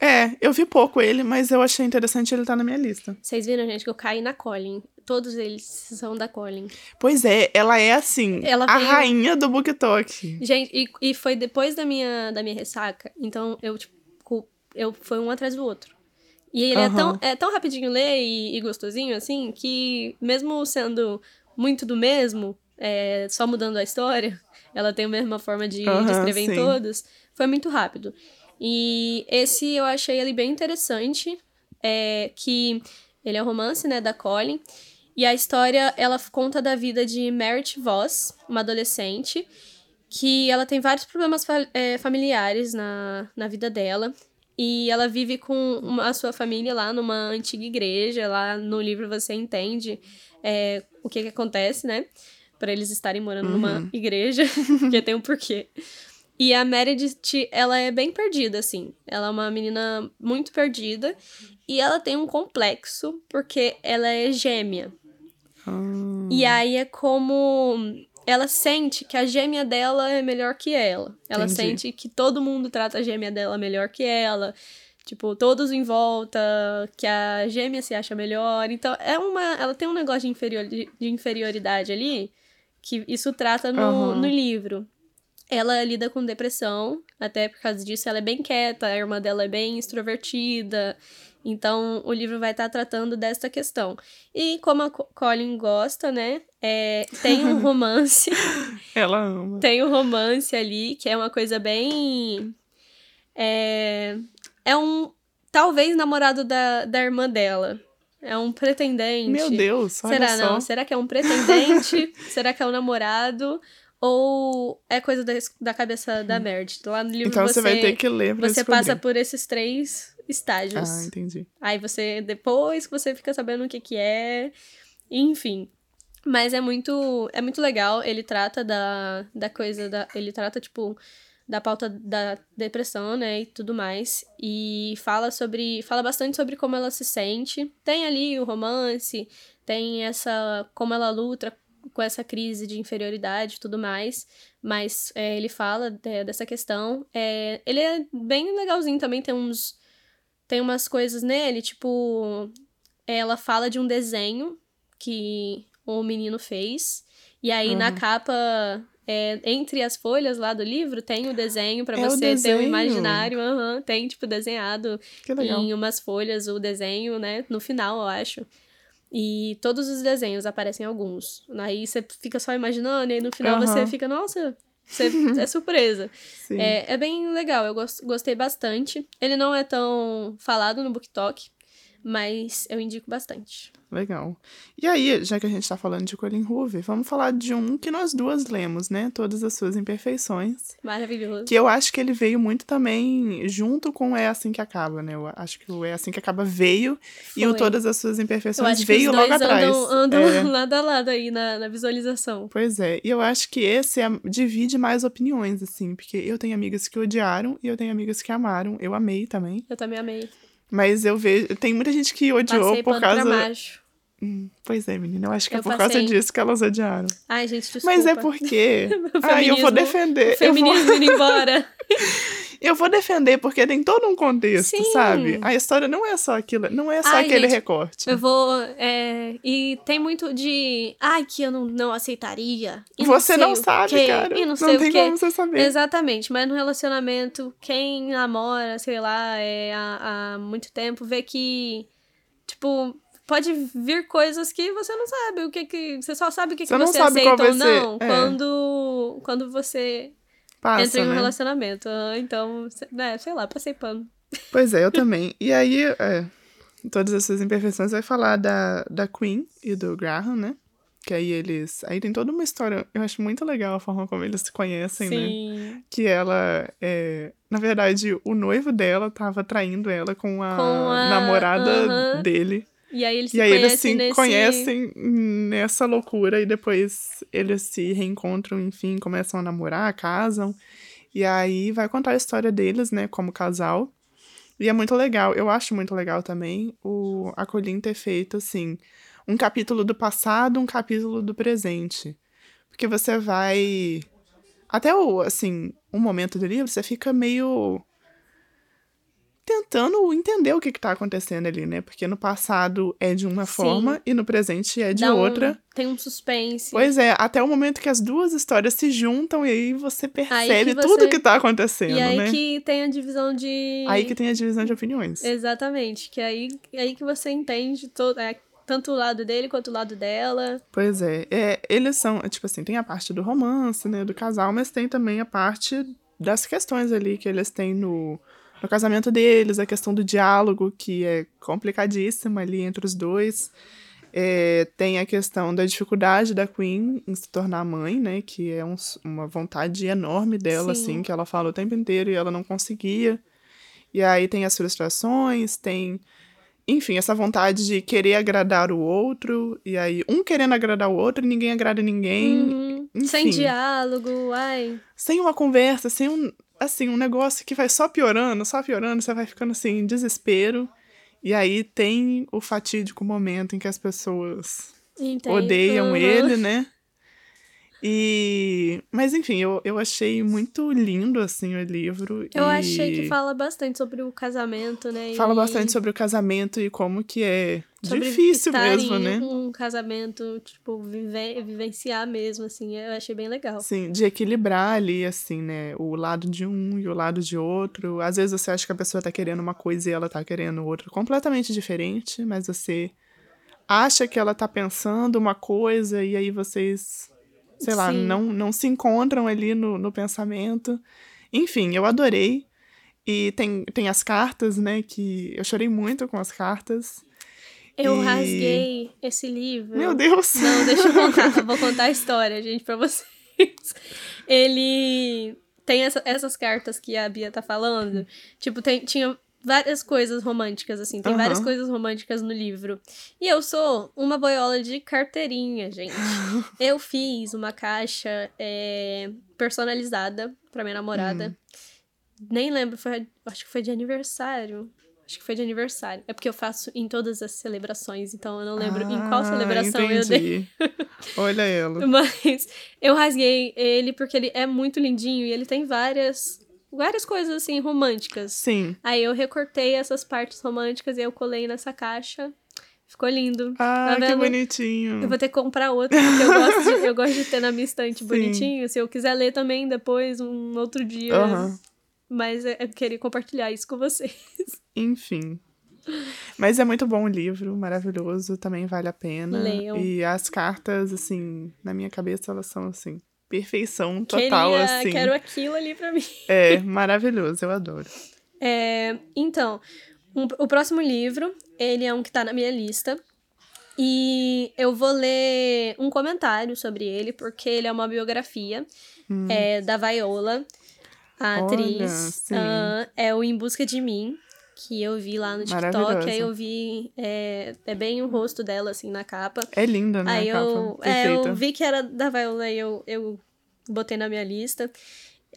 É, eu vi pouco ele, mas eu achei interessante ele estar na minha lista. Vocês viram, gente, que eu caí na Colin. Todos eles são da Colin. Pois é, ela é assim, Ela a veio- rainha do BookTok. Gente, e, e foi depois da minha, da minha ressaca. Então eu, tipo, eu foi um atrás do outro. E ele é, Aham. tão, é tão rapidinho ler e, e gostosinho, assim, que mesmo sendo muito do mesmo, é, só mudando a história, [LAUGHS] ela tem a mesma forma de, de Aham, escrever em sim. todos, foi muito rápido. E esse eu achei ele bem interessante, é, que ele é um romance, né, da Colin, e a história, ela conta da vida de Merit Voss, uma adolescente, que ela tem vários problemas é, familiares na, na vida dela. E ela vive com uma- a sua família lá numa antiga igreja. Lá no livro você entende é, o que, que acontece, né? Pra eles estarem morando numa igreja, [LAUGHS] porque tem um porquê. E a Meredith, ela é bem perdida, assim. Ela é uma menina muito perdida. E ela tem um complexo, porque ela é gêmea. Ah, E aí é como ela sente que a gêmea dela é melhor que ela. Ela Entendi. sente que todo mundo trata a gêmea dela melhor que ela. Tipo, todos em volta, que a gêmea se acha melhor. Então, é uma. Ela tem um negócio de, inferior, de inferioridade ali, que isso trata no, Aham. no livro. Ela lida com depressão, até por causa disso ela é bem quieta, a irmã dela é bem extrovertida. Então, o livro vai estar tratando dessa questão. E como a Co- Colin gosta, né? é, tem um [LAUGHS] romance. ela ama. tem um romance ali, que é uma coisa bem. É, é um. Talvez namorado da, da irmã dela. É um pretendente. Meu Deus, Será só. não? Será que é um pretendente? [LAUGHS] Será que é um namorado? Ou é coisa da, da cabeça da Meredith? Lá no livro Então você, você vai ter que ler pra você passa por esses três estágios. Ah, entendi. Aí você, depois que você fica sabendo o que que é, enfim. Mas é muito, é muito legal, ele trata da, da coisa, da, ele trata, tipo, da pauta da depressão, né, e tudo mais. E fala sobre, fala bastante sobre como ela se sente. Tem ali o romance, tem essa, como ela luta com essa crise de inferioridade e tudo mais. Mas é, ele fala de- dessa questão. É, ele é bem legalzinho também, tem uns tem umas coisas nele, tipo, ela fala de um desenho que o menino fez. E aí na Uhum. capa, é, entre as folhas lá do livro, tem o desenho pra É o você ter um desenho. imaginário. aham, tem, tipo, desenhado em umas folhas o desenho, né? No final, eu acho. E todos os desenhos aparecem alguns. Aí você fica só imaginando, e aí no final Aham. você fica, nossa, você, é surpresa. É, é bem legal, eu gos- gostei bastante. Ele não é tão falado no BookTok, mas eu indico bastante. Legal. E aí, já que a gente tá falando de Colin Hoover, vamos falar de um que nós duas lemos, né? Todas as suas imperfeições. Maravilhoso. Que eu acho que ele veio muito também junto com o É Assim Que Acaba, né? Eu acho que o É Assim Que Acaba veio e o Foi. Todas as Suas Imperfeições veio logo dois atrás. andam, andam É. [LAUGHS] lado a lado aí na, na visualização. Pois é, e eu acho que esse é- divide mais opiniões, assim, porque eu tenho amigas que odiaram e eu tenho amigas que amaram. Eu amei também. Eu também amei. Mas eu vejo. Tem muita gente que odiou Passei por causa. Hum, pois é, menina. Eu acho que é Eu por causa passei. disso que elas odiaram. Ai, gente, desculpa. Mas é porque. [LAUGHS] Ah, eu vou feminismo- defender. O Eu vou, feminismo indo embora. [LAUGHS] eu vou defender porque tem todo um contexto, Sim. sabe? A história não é só aquilo, não é só Ai, aquele gente, recorte. Eu vou. é, e tem muito de. Ai, que eu não, não aceitaria. e Você não o sabe, quê, cara. E não Não, tem como você saber. Exatamente, mas no relacionamento, quem namora, sei lá, é, há, há muito tempo, vê que, tipo, pode vir coisas que você não sabe. O que que. Você só sabe o que, Você que não você aceita ou não é. quando, quando você Passa, entra em um né? relacionamento. Ah, Então, né, sei lá, passei pano. Pois é, eu [LAUGHS] também. E aí, é, todas as suas imperfeições, vai falar da, da Queen e do Graham, né? Que aí eles. Aí tem toda uma história. Eu acho muito legal a forma como eles se conhecem, né? Sim. Que ela. É, na verdade, o noivo dela tava traindo ela com a, Com a- namorada aham. dele. E aí eles se aí eles conhecem se nesse... conhecem nessa loucura e depois eles se reencontram, enfim, começam a namorar, casam. E aí vai contar a história deles, né, como casal. E é muito legal, eu acho muito legal também o a Colin ter feito, assim, um capítulo do passado, um capítulo do presente. Porque você vai. Até o, assim, um momento do livro, você fica meio tentando entender o que, que tá acontecendo ali, né? Porque no passado é de uma Sim. forma e no presente é de Dá um- outra. Tem um suspense. Pois é, até o momento que as duas histórias se juntam e aí você percebe você- tudo que tá acontecendo, e aí né? que tem a divisão de... Aí que tem a divisão de opiniões. Exatamente, que aí, aí que você entende todo, é, tanto o lado dele quanto o lado dela. Pois é, é, eles são, tipo assim, tem a parte do romance, né, do casal, mas tem também a parte das questões ali que eles têm no, no casamento deles, a questão do diálogo, que é complicadíssima ali entre os dois. É, tem a questão da dificuldade da Queen em se tornar mãe, né, que é um- uma vontade enorme dela, Sim. assim, que ela fala o tempo inteiro e ela não conseguia. E aí tem as frustrações, tem enfim, essa vontade de querer agradar o outro, e aí um querendo agradar o outro ninguém agrada ninguém, Uhum. Sem diálogo, ai. sem uma conversa, sem um, assim, um negócio que vai só piorando, só piorando, você vai ficando assim, em desespero. E aí tem o fatídico momento em que as pessoas Entendo. odeiam ele, né? E. Mas enfim, eu, eu achei muito lindo, assim, o livro. Eu e achei que fala bastante sobre o casamento, né? Fala e bastante sobre o casamento e como que é sobre difícil mesmo, né? um casamento, tipo, vive- vivenciar mesmo, assim. Eu achei bem legal. Sim, de equilibrar ali, assim, né? O lado de um e o lado de outro. Às vezes você acha que a pessoa tá querendo uma coisa e ela tá querendo outra completamente diferente, mas você acha que ela tá pensando uma coisa e aí vocês, sei lá, Sim. não, não se encontram ali no, no pensamento. Enfim, eu adorei. E tem, tem as cartas, né? Que eu chorei muito com as cartas. Eu E- rasguei esse livro. Meu Deus! Não, deixa eu contar. eu [LAUGHS] vou contar a história, gente, pra vocês. Ele tem essa- essas cartas que a Bia tá falando. Tipo, tem, tinha várias coisas românticas, assim. Tem Aham. várias coisas românticas no livro. E eu sou uma boiola de carteirinha, gente. [LAUGHS] eu fiz uma caixa é, personalizada pra minha namorada. Nem lembro, foi, acho que foi de aniversário. Acho que foi de aniversário. É porque eu faço em todas as celebrações, então eu não lembro em qual Ah, celebração eu dei. entendi. [LAUGHS] Olha ela. Mas eu rasguei ele porque ele é muito lindinho e ele tem várias várias coisas assim românticas. Sim. Aí eu recortei essas partes românticas e eu colei nessa caixa. Ficou lindo. Ah, tá que bonitinho. Eu vou ter que comprar outro, porque eu gosto de, eu gosto de ter na minha estante Sim. bonitinho. Se eu quiser ler também depois, um outro dia. Aham. Mas eu eu queria compartilhar isso com vocês. [LAUGHS] Enfim. Mas é muito bom o livro, maravilhoso, também vale a pena. Leiam. E as cartas, assim, na minha cabeça, elas são, assim, perfeição total, Queria, assim. quero aquilo ali pra mim. É, maravilhoso, eu adoro. É, então, um- o próximo livro, ele é um que tá na minha lista. E eu vou ler um comentário sobre ele, porque ele é uma biografia é, da Viola, a Olha, atriz. Ah, é o Em Busca de Mim, que eu vi lá no TikTok. Aí eu vi. É, é bem o rosto dela, assim, na capa. É linda, né, Aí eu, é, eu vi que era da Viola e eu, eu botei na minha lista.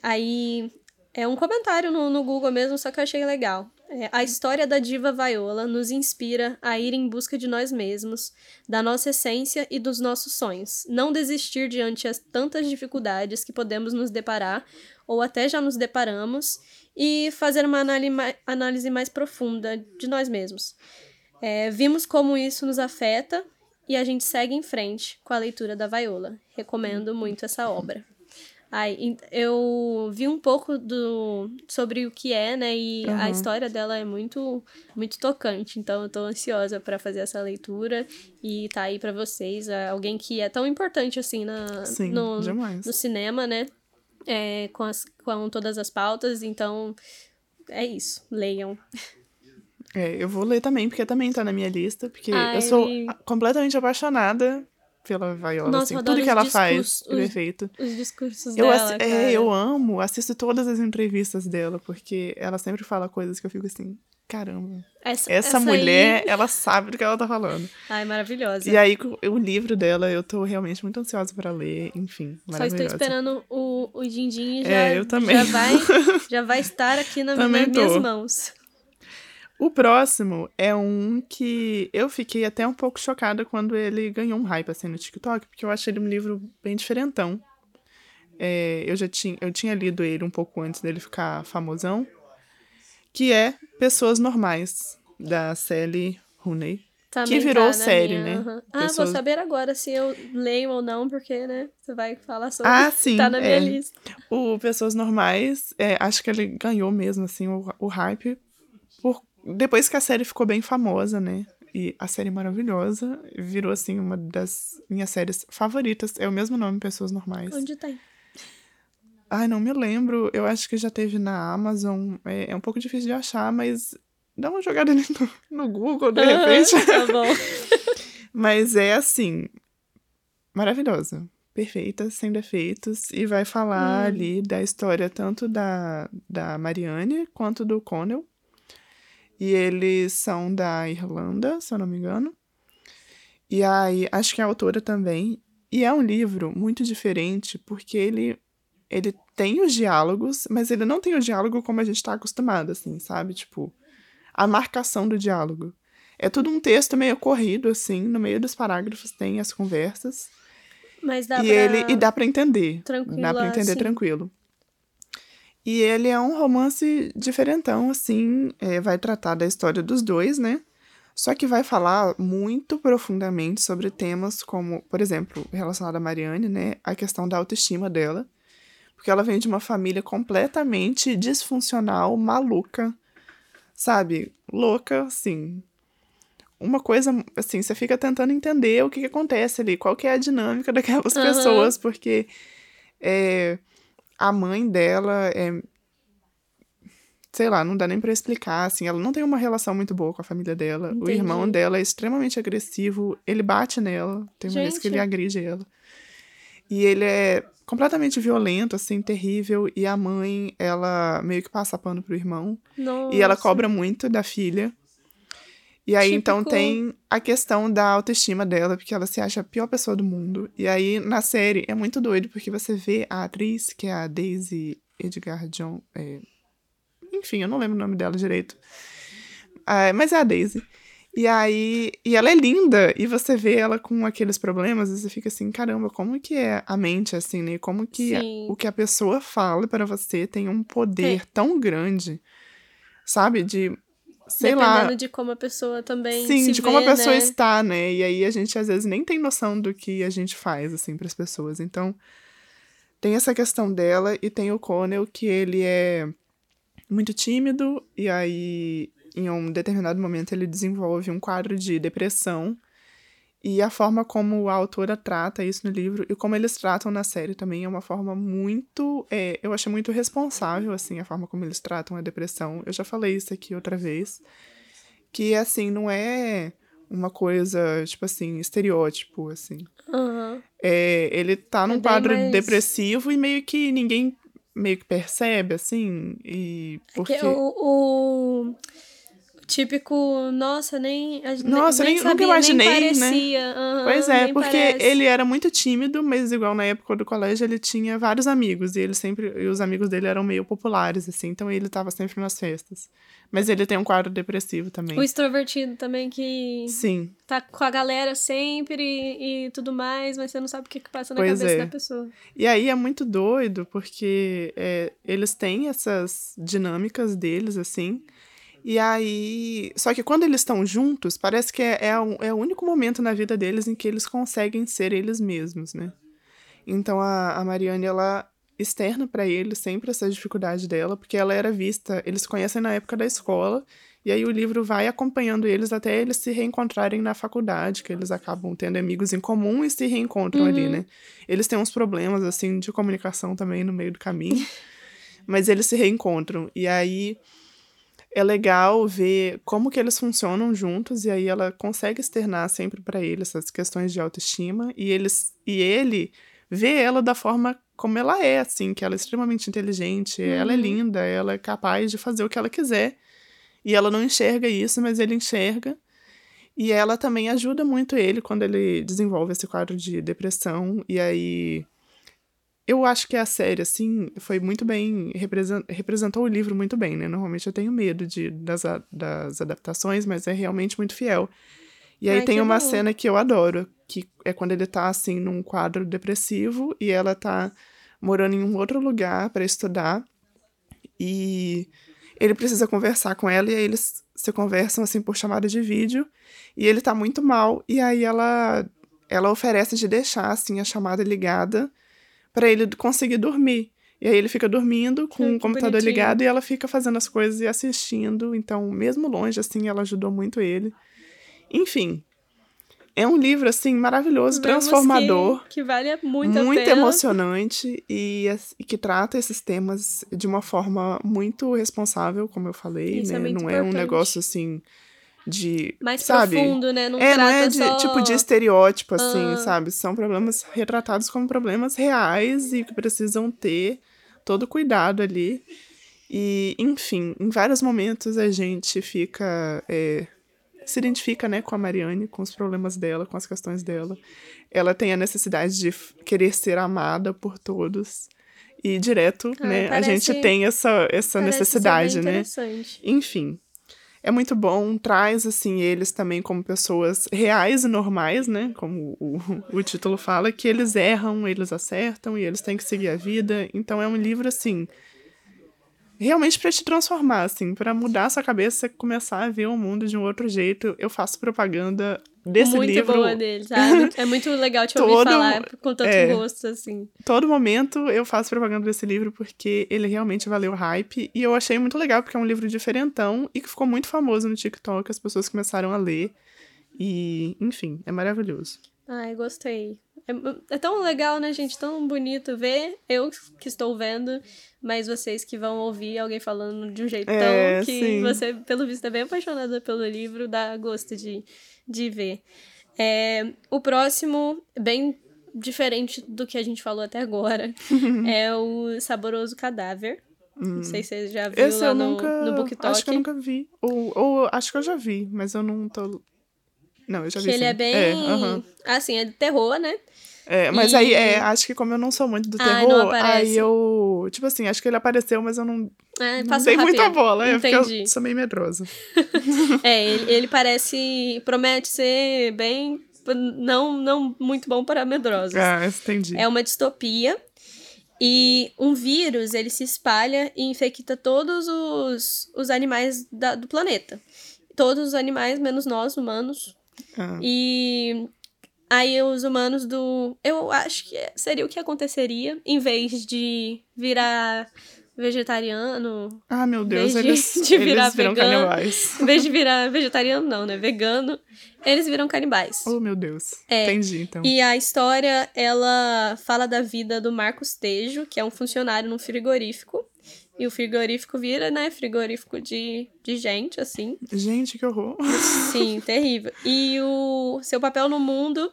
Aí é um comentário no, no Google mesmo, só que eu achei legal. É, a história da diva Viola nos inspira a ir em busca de nós mesmos, da nossa essência e dos nossos sonhos. Não desistir diante as tantas dificuldades que podemos nos deparar, ou até já nos deparamos, e fazer uma análise mai- análise mais profunda de nós mesmos. É, vimos como isso nos afeta e a gente segue em frente com a leitura da Viola. Recomendo muito essa obra. Ai, eu vi um pouco do sobre o que é, né? E a Aham. história dela é muito muito tocante. Então eu tô ansiosa pra fazer essa leitura e tá aí pra vocês, é alguém que é tão importante assim na Sim, no, no cinema, né? É, com, as, com todas as pautas, então é isso. Leiam. É, eu vou ler também, porque também tá na minha lista, porque Ai, eu sou a- completamente apaixonada pela Viola, Nossa, assim, tudo que os ela faz é perfeito. Os discursos Eu, dela, é, eu amo, assisto todas as entrevistas dela, porque ela sempre fala coisas que eu fico assim, caramba, Essa, essa, aí- mulher, ela sabe do que ela tá falando. Ai, maravilhosa. E aí, o livro dela, eu tô realmente muito ansiosa pra ler, enfim, Só estou esperando o, o din-din já, É, eu também. já, vai, [LAUGHS] já vai estar aqui na, Também nas minhas mãos. O próximo é um que eu fiquei até um pouco chocada quando ele ganhou um hype assim no TikTok, porque eu achei ele um livro bem diferentão. É, eu já tinha, eu tinha lido ele um pouco antes dele ficar famosão, que é Pessoas Normais, da Sally Rooney. Também virou tá série, minha, né? aham. Ah, Pessoas- vou saber agora se eu leio ou não, porque, né? Você vai falar sobre. Ah, [LAUGHS] sim, Tá na minha é. lista. O Pessoas Normais, é, acho que ele ganhou mesmo, assim, o, o hype, depois que a série ficou bem famosa, né? E a série maravilhosa, virou, assim, uma das minhas séries favoritas. É o mesmo nome, Pessoas Normais. Onde tá? Ai, não me lembro, eu acho que já teve na Amazon, é, é um pouco difícil de achar, mas dá uma jogada ali no, no Google, de repente. tá bom. [LAUGHS] Mas é assim, maravilhosa, perfeita, sem defeitos, e vai falar ali da história tanto da, da Marianne quanto do Connell. E eles são da Irlanda, se eu não me engano. E aí, acho que a autora também. E é um livro muito diferente, porque ele, ele tem os diálogos, mas ele não tem o diálogo como a gente está acostumado, assim, sabe? Tipo, a marcação do diálogo. É tudo um texto meio corrido, assim, no meio dos parágrafos tem as conversas. Mas dá e, pra... ele, e dá pra entender. Dá tranquila, pra entender assim. tranquilo. E ele é um romance diferentão, assim, é, vai tratar da história dos dois, né? Só que vai falar muito profundamente sobre temas como, por exemplo, relacionado a Marianne, né? A questão da autoestima dela. Porque ela vem de uma família completamente disfuncional, maluca, sabe? Louca, assim. Uma coisa, assim, você fica tentando entender o que, que acontece ali, qual que é a dinâmica [LAUGHS] daquelas Aham. pessoas, porque é, a mãe dela é. Sei lá, não dá nem pra explicar, assim, ela não tem uma relação muito boa com a família dela. O Entendi. irmão dela é extremamente agressivo, ele bate nela, tem uma vez que ele agride ela. E ele é completamente violento, assim, terrível, e a mãe, ela meio que passa pano pro irmão. Nossa. E ela cobra muito da filha. E aí, então, Típico. tem a questão da autoestima dela, porque ela se acha a pior pessoa do mundo. E aí, na série, é muito doido, porque você vê a atriz, que é a Daisy Edgar John. é, Enfim, eu não lembro o nome dela direito. Ah, mas é a Daisy. E aí, e ela é linda, e você vê ela com aqueles problemas, e você fica assim, caramba, como que é a mente, assim, né? Como que Sim. o que a pessoa fala para você tem um poder tão grande, sabe? De, sei Dependendo lá, de como a pessoa também sim, de como a vê, pessoa né? está, né? E aí a gente às vezes nem tem noção do que a gente faz, assim, para as pessoas. Então, tem essa questão dela, e tem o Connell, que ele é muito tímido, e aí em um determinado momento ele desenvolve um quadro de depressão. E a forma como a autora trata isso no livro e como eles tratam na série também é uma forma muito. é, eu achei muito responsável, assim, a forma como eles tratam a depressão. Eu já falei isso aqui outra vez. Que, assim, não é uma coisa, tipo assim, estereótipo, assim. Aham. É, ele tá num bem quadro mais- depressivo e meio que ninguém meio que percebe, assim, e porque... Que o, o típico, nossa, nem. Nossa, nem- nunca sabia, imaginei, né? nem parecia. aham, Pois é, nem porque parece. ele era muito tímido, mas igual na época do colégio ele tinha vários amigos, e ele sempre, e os amigos dele eram meio populares, assim, então ele tava sempre nas festas. Mas ele tem um quadro depressivo também. O extrovertido também, que Sim, tá com a galera sempre e, e tudo mais, mas você não sabe o que, que passa na Pois cabeça é. da pessoa. E aí é muito doido, porque é, eles têm essas dinâmicas deles, assim. E aí. Só que quando eles estão juntos, parece que é, é, o- é o único momento na vida deles em que eles conseguem ser eles mesmos, né? Então a, a Mariane, ela externa pra ele sempre essa dificuldade dela, porque ela era vista. Eles se conhecem na época da escola. E aí o livro vai acompanhando eles até eles se reencontrarem na faculdade, que eles acabam tendo amigos em comum e se reencontram ali, né? Eles têm uns problemas, assim, de comunicação também no meio do caminho. mas eles se reencontram. E aí é legal ver como que eles funcionam juntos. E aí ela consegue externar sempre pra ele essas questões de autoestima. E, eles, e ele vê ela da forma como ela é, assim, que ela é extremamente inteligente, ela é linda, ela é capaz de fazer o que ela quiser. E ela não enxerga isso, mas ele enxerga. E ela também ajuda muito ele quando ele desenvolve esse quadro de depressão. E aí. Eu acho que a série, assim, foi muito bem. represen- representou o livro muito bem, né? Normalmente eu tenho medo de, das, das adaptações, mas é realmente muito fiel. E aí Ai, tem uma bom. cena que eu adoro, que é quando ele tá, assim, num quadro depressivo e ela tá morando em um outro lugar para estudar. E ele precisa conversar com ela e aí eles se conversam assim por chamada de vídeo e ele tá muito mal e aí ela ela oferece de deixar assim a chamada ligada para ele conseguir dormir. E aí ele fica dormindo com Ai, o computador bonitinho. ligado e ela fica fazendo as coisas e assistindo. Então, mesmo longe assim, ela ajudou muito ele. Enfim, é um livro assim maravilhoso, Vemos transformador Que, que vale muito, a muito pena. emocionante e, e que trata esses temas de uma forma muito responsável, como eu falei, Isso é né? muito não é um importante. negócio assim de Mais sabe? profundo, né? Não é, não é de só... tipo de estereótipo assim, Ah. sabe? São problemas retratados como problemas reais e que precisam ter todo cuidado ali. E, enfim, em vários momentos a gente fica é, se identifica, né, com a Mariane, com os problemas dela, com as questões dela. Ela tem a necessidade de querer ser amada por todos. E direto, Ah, né, a parece- gente tem essa, essa necessidade, né? interessante. Enfim. É muito bom, traz, assim, eles também como pessoas reais e normais, né? Como o, o título fala, que eles erram, eles acertam e eles têm que seguir a vida. Então é um livro, assim, realmente para te transformar, assim, para mudar sua cabeça começar a ver o mundo de um outro jeito. Eu faço propaganda desse muito livro boa dele, sabe? É muito legal te ouvir Todo- falar com tanto é. gosto, assim. todo momento eu faço propaganda desse livro porque ele realmente valeu o hype e eu achei muito legal porque é um livro diferentão e que ficou muito famoso no TikTok, as pessoas começaram a ler e, enfim, é maravilhoso. Ai, gostei. É, é tão legal, né, gente? Tão bonito ver. Eu que estou vendo, mas vocês que vão ouvir alguém falando de um jeito É, tão que sim. você, pelo visto, é bem apaixonada pelo livro, dá gosto de, de ver. É, o próximo, bem diferente do que a gente falou até agora, [LAUGHS] é o Saboroso Cadáver. Não sei se você já viu Hum. Esse lá eu no, nunca. no BookTok. acho que eu nunca vi. Ou, ou acho que eu já vi, mas eu não tô. Não, eu já que vi. ele sim. é bem. É, aham. Assim, é de terror, né? É, mas E- aí, é, acho que como eu não sou muito do Ai, terror, aí eu. Tipo assim, acho que ele apareceu, mas eu não, É, não dei muita bola. É, porque eu sou meio medrosa. [LAUGHS] É, ele, ele parece. Promete ser bem. Não, não muito bom para medrosos. Ah, entendi. É uma distopia. E um vírus, ele se espalha e infecta todos os, os animais da- do planeta. Todos os animais, menos nós, humanos. Ah. E aí os humanos do. Eu acho que seria o que aconteceria em vez de virar vegetariano. Ah, meu Deus, Desde eles, [LAUGHS] de virar eles viram vegano. canibais. Em vez de virar vegetariano, não, né? Vegano, eles viram canibais. Oh, meu Deus. É. Entendi, então. E a história, ela fala da vida do Marcos Tejo, que é um funcionário num frigorífico. E o frigorífico vira, né, frigorífico de, de gente, assim. Gente, que horror. Sim, [LAUGHS] terrível. E o seu papel no mundo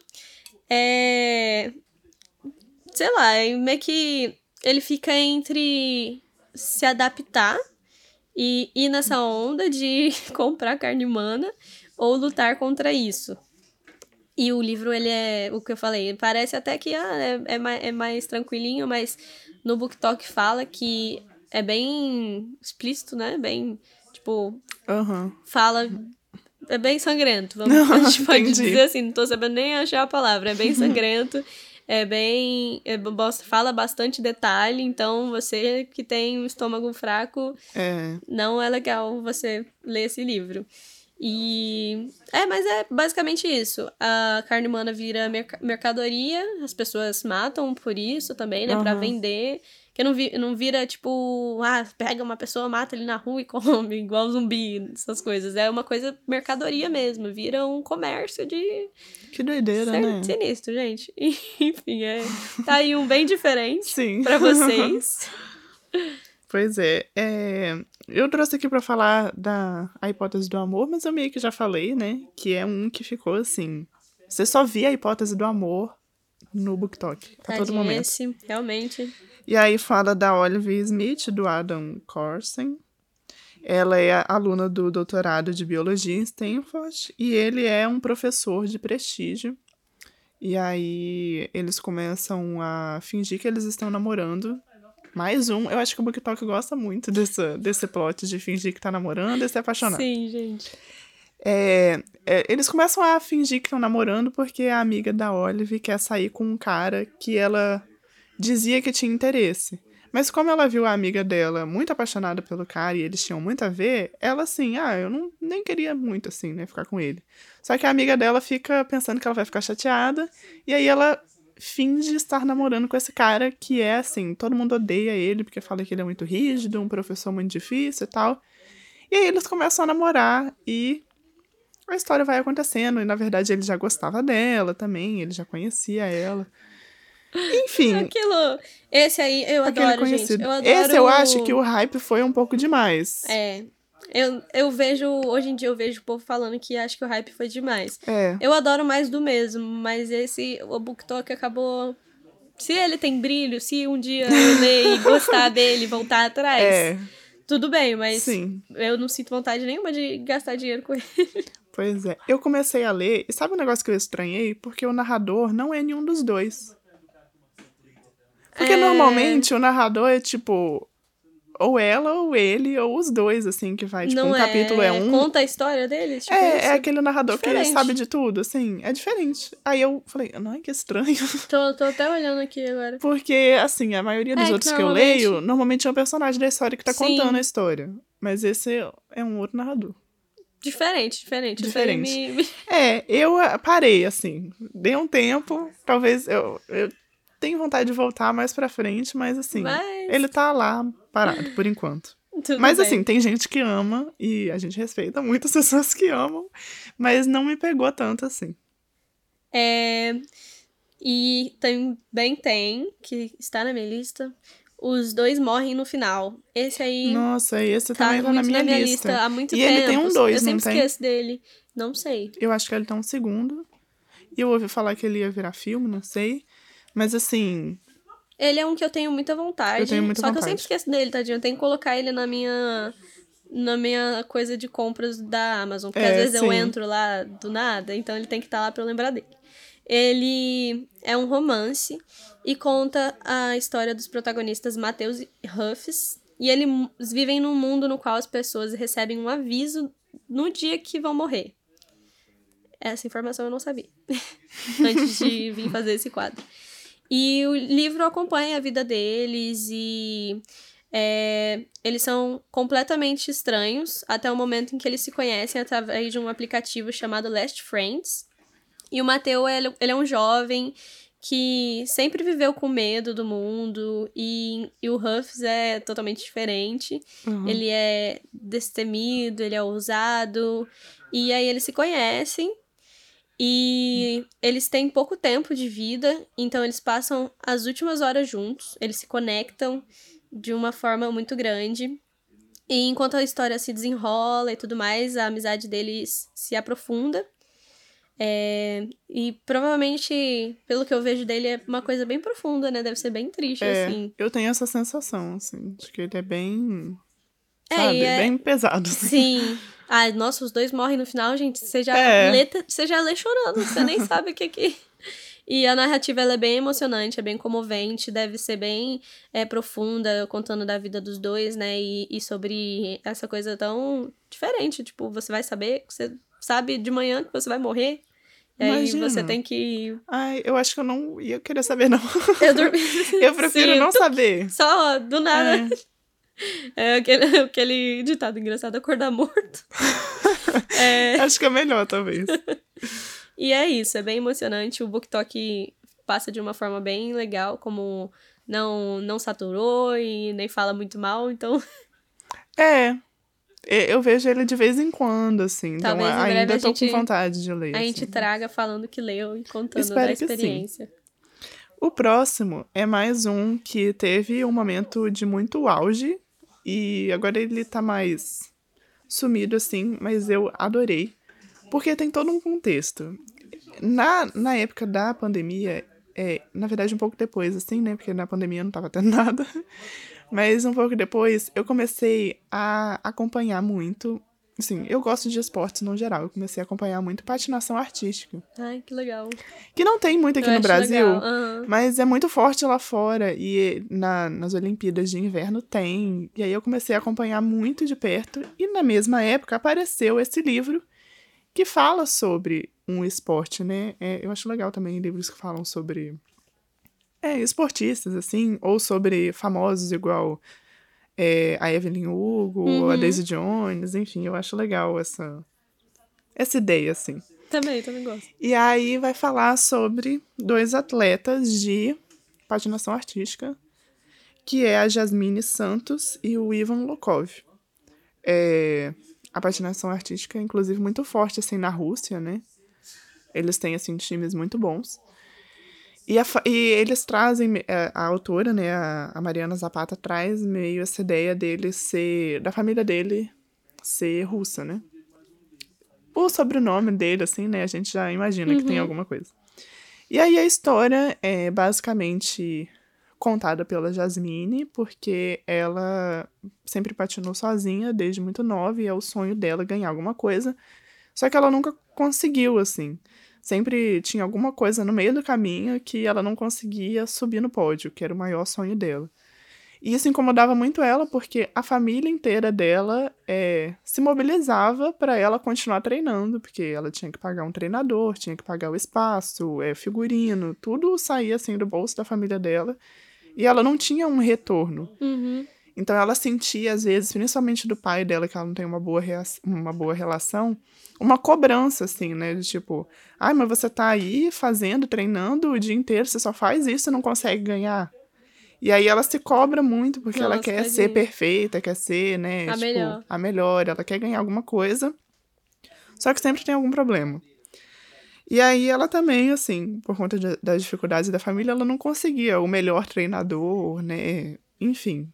é. Sei lá, é meio que ele fica entre se adaptar e ir nessa onda de [LAUGHS] comprar carne humana ou lutar contra isso. E o livro, ele é o que eu falei, parece até que ah, é, é, mais, é mais tranquilinho, mas no BookTok fala que é bem explícito, né? Bem, tipo, Aham. fala. É bem sangrento, vamos, a gente [LAUGHS] pode Entendi. dizer assim, não tô sabendo nem achar a palavra. É bem [LAUGHS] sangrento, é bem. é, fala bastante detalhe, então você que tem um estômago fraco, É. não é legal você ler esse livro. E. É, mas é basicamente isso. A carne humana vira merca- mercadoria, as pessoas matam por isso também, né? Pra Aham. vender. Que não, vi- não vira tipo, ah, pega uma pessoa, mata ele na rua e [LAUGHS] come, igual zumbi, essas coisas. É uma coisa mercadoria mesmo, vira um comércio de. Que doideira, né? Sinistro, gente. [LAUGHS] Enfim, é. Tá aí um bem diferente Sim. pra vocês. [LAUGHS] Pois é, é, eu trouxe aqui pra falar da a hipótese do amor, mas eu meio que já falei, né? Que é um que ficou assim. Você só via a hipótese do amor no BookTok a todo momento. esse, realmente. E aí fala da Olive Smith, do Adam Corsen. Ela é aluna do doutorado de biologia em Stanford e ele é um professor de prestígio. E aí eles começam a fingir que eles estão namorando. Mais um. Eu acho que o BookTok gosta muito desse, desse plot de fingir que tá namorando e se apaixonar. Sim, gente. É, é, eles começam a fingir que estão namorando porque a amiga da Olive quer sair com um cara que ela dizia que tinha interesse. Mas como ela viu a amiga dela muito apaixonada pelo cara e eles tinham muito a ver, ela assim, ah, eu não nem queria muito assim, né, ficar com ele. Só que a amiga dela fica pensando que ela vai ficar chateada e aí ela finge estar namorando com esse cara que é assim, todo mundo odeia ele porque fala que ele é muito rígido, um professor muito difícil e tal. E aí eles começam a namorar e a história vai acontecendo e na verdade ele já gostava dela também, ele já conhecia ela. Enfim, [LAUGHS] Aquilo. Esse aí eu adoro, gente. conhecido. Eu adoro. Esse eu acho que o hype foi um pouco demais. É. Eu, eu vejo, hoje em dia eu vejo o povo falando que acho que o hype foi demais. É. Eu adoro mais do mesmo, mas esse, o BookTok acabou. Se ele tem brilho, se um dia eu ler e [LAUGHS] gostar dele voltar atrás, É, tudo bem, mas sim. eu não sinto vontade nenhuma de gastar dinheiro com ele. Pois é. Eu comecei a ler, e sabe um negócio que eu estranhei? Porque o narrador não é nenhum dos dois. Porque É. normalmente o narrador é tipo. Ou ela, ou ele, ou os dois, assim, que vai. Tipo, não um é. capítulo é um. Conta a história deles? Tipo É, isso? é aquele narrador Diferente. que sabe de tudo, assim. É diferente. Aí eu falei, ai, que estranho. Tô, tô até olhando aqui agora. Porque, assim, a maioria dos É, que outros que eu normalmente- leio, normalmente é um personagem da história que tá Sim. contando a história. Mas esse é um outro narrador. Diferente, diferente. Diferente. me- [LAUGHS] É, eu ah, parei, assim. Dei um tempo. Talvez eu, eu tenho vontade de voltar mais pra frente, mas assim. Mas- Ele tá lá parado, por enquanto. [LAUGHS] Tudo mas bem. assim, tem gente que ama e a gente respeita muitas [LAUGHS] pessoas que amam, mas não me pegou tanto assim. É, e também tem, que está na minha lista, Os Dois Morrem no Final. Esse aí Nossa, esse tá também tá muito na minha, lista. há muito E tempo. ele tem um dois, Eu não sempre tem? esqueço dele. Não sei. Eu acho que ele tá um segundo. E eu ouvi falar que ele ia virar filme, não sei. Mas assim, Ele é um que eu tenho muita vontade. Eu tenho muita só que eu vontade. sempre esqueço dele, tadinho. Eu tenho que colocar ele na minha. Na minha coisa de compras da Amazon. Porque É, às vezes eu sim. entro lá do nada, então ele tem que estar lá pra eu lembrar dele. Ele é um romance e conta a história dos protagonistas Mateus e Ruffs. E eles vivem num mundo no qual as pessoas recebem um aviso no dia que vão morrer. Essa informação eu não sabia. [LAUGHS] Antes de vir fazer esse quadro. E o livro acompanha a vida deles e é, eles são completamente estranhos até o momento em que eles se conhecem através de um aplicativo chamado Last Friends. E o Mateu, ele, ele é um jovem que sempre viveu com medo do mundo e, e o Ruffs é totalmente diferente. uhum. Ele é destemido, ele é ousado. E aí eles se conhecem. E eles têm pouco tempo de vida, então eles passam as últimas horas juntos, eles se conectam de uma forma muito grande. E enquanto a história se desenrola e tudo mais, a amizade deles se aprofunda. É, e provavelmente, pelo que eu vejo dele, é uma coisa bem profunda, né? Deve ser bem triste, É, assim. eu tenho essa sensação, assim, de que ele é bem. É, sabe, é- bem pesado. assim. Sim. Ai, nossa, os dois morrem no final, gente. Você já, É. lê, você já lê chorando, você nem sabe o que que... E a narrativa, ela é bem emocionante, é bem comovente, deve ser bem é, profunda, contando da vida dos dois, né? E, e sobre essa coisa tão diferente. Tipo, você vai saber, você sabe de manhã que você vai morrer. E aí Imagina. você tem que... Ai, eu acho que eu não ia querer saber, não. [LAUGHS] Eu, dormi... [LAUGHS] Eu prefiro Sim, não saber. Só, do nada. É, [LAUGHS] aquele, aquele ditado engraçado, acordar morto. É... Acho que é melhor, talvez. E é isso, é bem emocionante. O BookTok passa de uma forma bem legal, como não, não saturou e nem fala muito mal, então É. Eu vejo ele de vez em quando, assim. Então Talvez breve ainda gente- com vontade de ler. a gente assim. traga falando que leu e contando Espero da experiência. O próximo é mais um que teve um momento de muito auge. E agora ele tá mais sumido, assim, mas eu adorei. Porque tem todo um contexto. Na, na época da pandemia, é, na verdade, um pouco depois, assim, né? Porque na pandemia não tava tendo [LAUGHS] nada. Mas um pouco depois, eu comecei a acompanhar muito. Assim, eu gosto de esportes no geral. Eu comecei a acompanhar muito patinação artística. Ai, que legal. Que não tem muito aqui Eu no Brasil, aham. mas é muito forte lá fora. E na, nas Olimpíadas de Inverno tem. E aí eu comecei a acompanhar muito de perto. E na mesma época apareceu esse livro que fala sobre um esporte, né? É, eu acho legal também livros que falam sobre é, esportistas, assim, ou sobre famosos igual é, a Evelyn Hugo, ou a Uhum. Daisy Jones, enfim, eu acho legal essa, essa ideia, assim. Também, também gosto. E aí vai falar sobre dois atletas de patinação artística, que é a Jasmine Santos e o Ivan Lukov. É, a patinação artística é, inclusive, muito forte, assim, na Rússia, né? Eles têm, assim, times muito bons. E, a e eles trazem, é, a autora, né, a, a Mariana Zapata, traz meio essa ideia dele ser, da família dele ser russa, né? O sobrenome dele, assim, né, a gente já imagina que tem alguma coisa. E aí a história é basicamente contada pela Jasmine, porque ela sempre patinou sozinha desde muito nova e é o sonho dela ganhar alguma coisa. Só que ela nunca conseguiu, assim. Sempre tinha alguma coisa no meio do caminho que ela não conseguia subir no pódio, que era o maior sonho dela. E isso incomodava muito ela, porque a família inteira dela é, se mobilizava para ela continuar treinando, porque ela tinha que pagar um treinador, tinha que pagar o espaço, é, figurino, tudo saía assim do bolso da família dela. E ela não tinha um retorno. Uhum. Então ela sentia, às vezes, principalmente do pai dela, que ela não tem uma boa, uma boa relação, uma cobrança, assim, né? De tipo, ai, mas você tá aí fazendo, treinando o dia inteiro, você só faz isso e não consegue ganhar. E aí ela se cobra muito, porque ela Nossa, quer tadinha. ser perfeita, quer ser, né? A tipo, melhor. a melhor, ela quer ganhar alguma coisa. Só que sempre tem algum problema. E aí ela também, assim, por conta de- das dificuldades da família, ela não conseguia o melhor treinador, né? Enfim.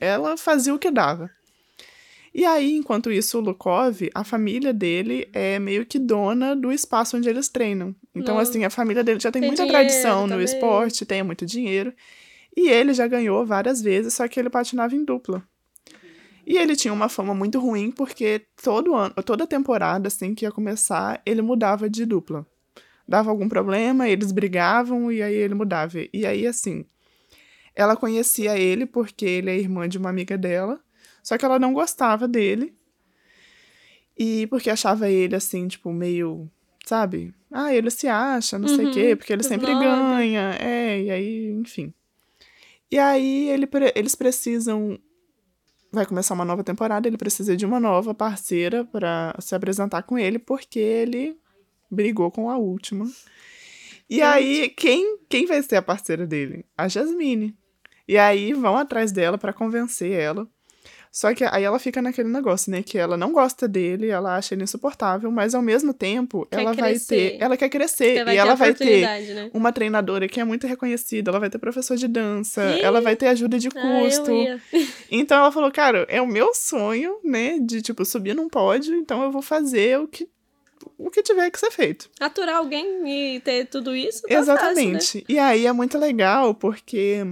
Ela fazia o que dava. E aí, enquanto isso, o Lukov, a família dele é meio que dona do espaço onde eles treinam. Então, Nossa. assim, a família dele já tem, Tem muita tradição no também. esporte, tem muito dinheiro. E ele já ganhou várias vezes, só que ele patinava em dupla. E ele tinha uma fama muito ruim, porque todo ano, toda temporada, assim, que ia começar, ele mudava de dupla. Dava algum problema, eles brigavam e aí ele mudava. E aí, assim, ela conhecia ele porque ele é irmã de uma amiga dela, só que ela não gostava dele. E porque achava ele, assim, tipo, meio, sabe? Ah, ele se acha, não sei o Uhum, quê, porque ele sempre snob. ganha. É, e aí, enfim. E aí ele, eles precisam. Vai começar uma nova temporada, ele precisa de uma nova parceira pra se apresentar com ele, porque ele brigou com a última. E aí, quem, quem vai ser a parceira dele? A Jasmine. E aí vão atrás dela pra convencer ela. Só que aí ela fica naquele negócio, né? Que ela não gosta dele, ela acha ele insuportável, mas ao mesmo tempo Quer ela vai crescer. ter. Ela quer crescer. Vai e ela vai ter né? uma treinadora que é muito reconhecida, ela vai ter professor de dança, Ih! ela vai ter ajuda de Ah, custo. ia. [LAUGHS] então ela falou, cara, é o meu sonho, né, de tipo subir num pódio, então eu vou fazer o que o que tiver que ser feito. Aturar alguém e ter tudo isso, tá Fácil, Exatamente. E aí é muito legal porque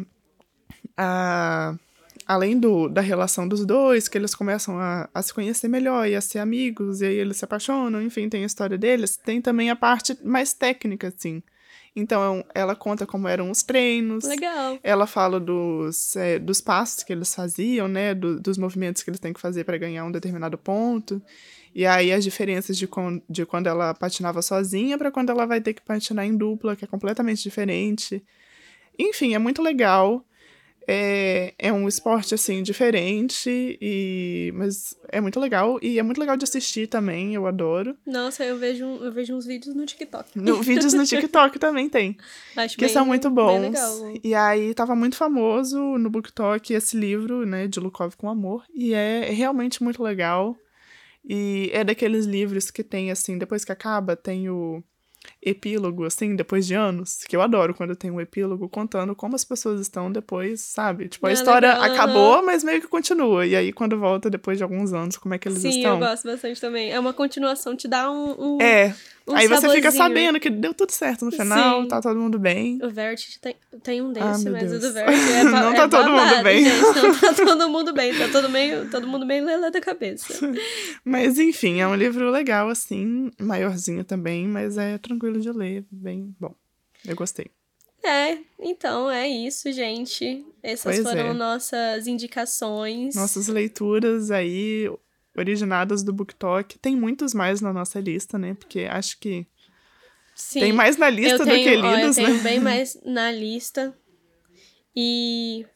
a além do, da relação dos dois, que eles começam a, a se conhecer melhor e a ser amigos, e aí eles se apaixonam, enfim, tem a história deles, tem também a parte mais técnica, assim. Então, ela conta como eram os treinos? Legal. ela fala dos, é, dos passos que eles faziam, né? do- dos movimentos que eles têm que fazer para ganhar um determinado ponto. E aí as diferenças de, con- de quando ela patinava sozinha para quando ela vai ter que patinar em dupla, que é completamente diferente. Enfim, é muito legal. É, é um esporte, assim, diferente, e, mas é muito legal. E é muito legal de assistir também, eu adoro. Nossa, eu vejo, eu vejo uns vídeos no TikTok. No, vídeos no TikTok também tem. [LAUGHS] Acho que bem- são muito bons. legal. E aí tava muito famoso no BookTok esse livro, né, de Lukov com Amor, e é realmente muito legal. E é daqueles livros que tem assim, depois que acaba, tem o epílogo assim, depois de anos, que eu adoro quando tem um epílogo contando como as pessoas estão depois, sabe? Tipo, a Ah, história legal, acabou, mas meio que continua. E aí quando volta depois de alguns anos, como é que eles Sim, estão? eu gosto bastante também. É uma continuação, te dá um, um, É, Um Aí você fica sabendo que deu tudo certo no final, Sim. tá todo mundo bem. O Vertit tem, tem um Ah, desse, meu mas o Deus. do Vertit é, [LAUGHS] Não é tá todo mundo babado, bem. gente. Não tá [LAUGHS] todo mundo bem. Tá todo, meio, todo mundo meio lelé da cabeça. [LAUGHS] Mas enfim, é um livro legal, assim, maiorzinho também, mas é tranquilo de ler, bem bom. Eu gostei. É, então é isso, gente. Essas Pois foram é. nossas indicações. Nossas leituras aí, originadas do BookTok. Tem muitos mais na nossa lista, né? Porque acho que Sim. tem mais na lista eu do tenho, que ó, lidos, eu tenho né? bem mais na lista. E.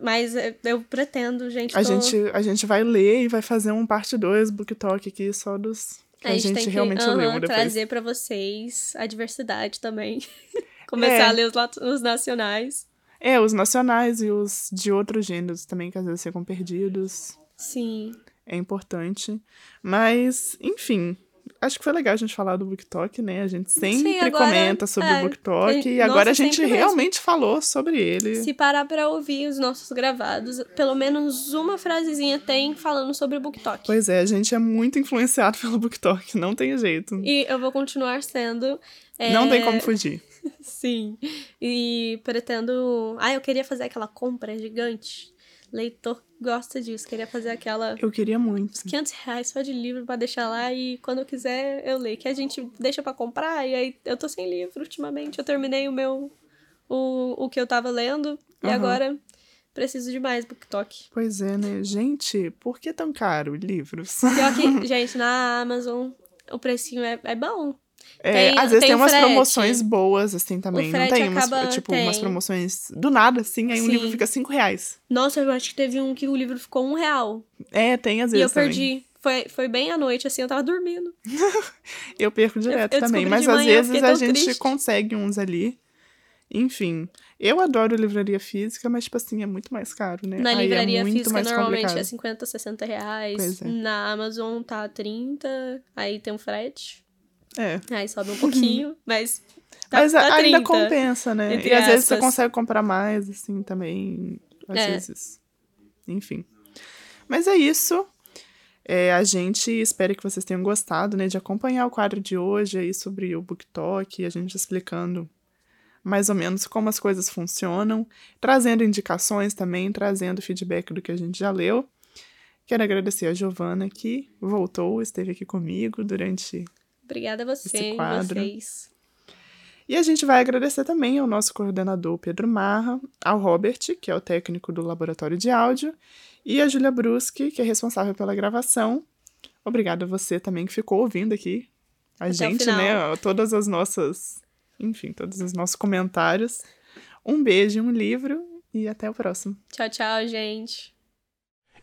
Mas eu- eu pretendo, gente. A tô- gente, a gente vai ler e vai fazer um parte 2 BookTok aqui só dos que a, gente, tem que realmente aham, leu depois. trazer pra vocês a diversidade também. [LAUGHS] Começar É. a ler os, os nacionais. É, os nacionais e os de outros gêneros também, que às vezes ficam perdidos. Sim. É importante. Mas, enfim, acho que foi legal a gente falar do BookTok, né? A gente sempre agora, comenta sobre é, o BookTok tem- e agora a gente sempre mesmo. realmente falou sobre ele. Se parar pra ouvir os nossos gravados, pelo menos uma frasezinha tem falando sobre o BookTok. Pois é, a gente é muito influenciado [LAUGHS] pelo BookTok, não tem jeito. E eu vou continuar sendo. é, Não tem como fugir. [LAUGHS] Sim. E pretendo. Ah, eu queria fazer aquela compra gigante. Leitor gosta disso. Queria fazer aquela. Eu queria muito. 500 reais só de livro pra deixar lá e quando eu quiser eu leio. Que a gente deixa pra comprar e aí eu tô sem livro ultimamente. Eu terminei o meu. O, o que eu tava lendo e Aham. agora preciso de mais BookTok. Pois é, né? Gente, por que tão caro livros? Pior que, [LAUGHS] gente, na Amazon o precinho é, é bom. É, Tem- às vezes tem tem, umas frete. promoções boas, assim, também. Não tem umas, acaba- tipo, tem. umas promoções do nada, assim, aí um Sim. livro fica cinco reais. Nossa, eu acho que teve um que o livro ficou um real. É, tem às E eu vezes também. perdi. Foi, foi bem à noite, assim, eu tava dormindo. [LAUGHS] Eu perco direto eu também, descobri mas às manhã, eu vezes a gente triste. consegue uns ali. Enfim, eu adoro livraria física, mas, tipo assim, é muito mais caro, né? Na Aí livraria é física, normalmente complicado. é 50, 60 reais. É. Na Amazon tá 30, aí tem um frete. É. Aí sobe um pouquinho, [LAUGHS] mas. Tá, mas tá ainda 30. compensa, né? E às vezes você consegue comprar mais, assim, também. Às É. vezes. Enfim. Mas é isso. É, a gente espera que vocês tenham gostado, né, de acompanhar o quadro de hoje aí sobre o BookTok, a gente explicando mais ou menos como as coisas funcionam, trazendo indicações também, trazendo feedback do que a gente já leu. Quero agradecer a Giovana que voltou, esteve aqui comigo durante Obrigada a você vocês. E a gente vai agradecer também ao nosso coordenador Pedro Marra, ao Robert, que é o técnico do laboratório de áudio, e a Júlia Bruschi, que é responsável pela gravação. Obrigada a você também que ficou ouvindo aqui a Até gente, né? Todas as nossas, enfim, todos os nossos comentários. Um beijo, um livro e até o próximo. Tchau, tchau, gente.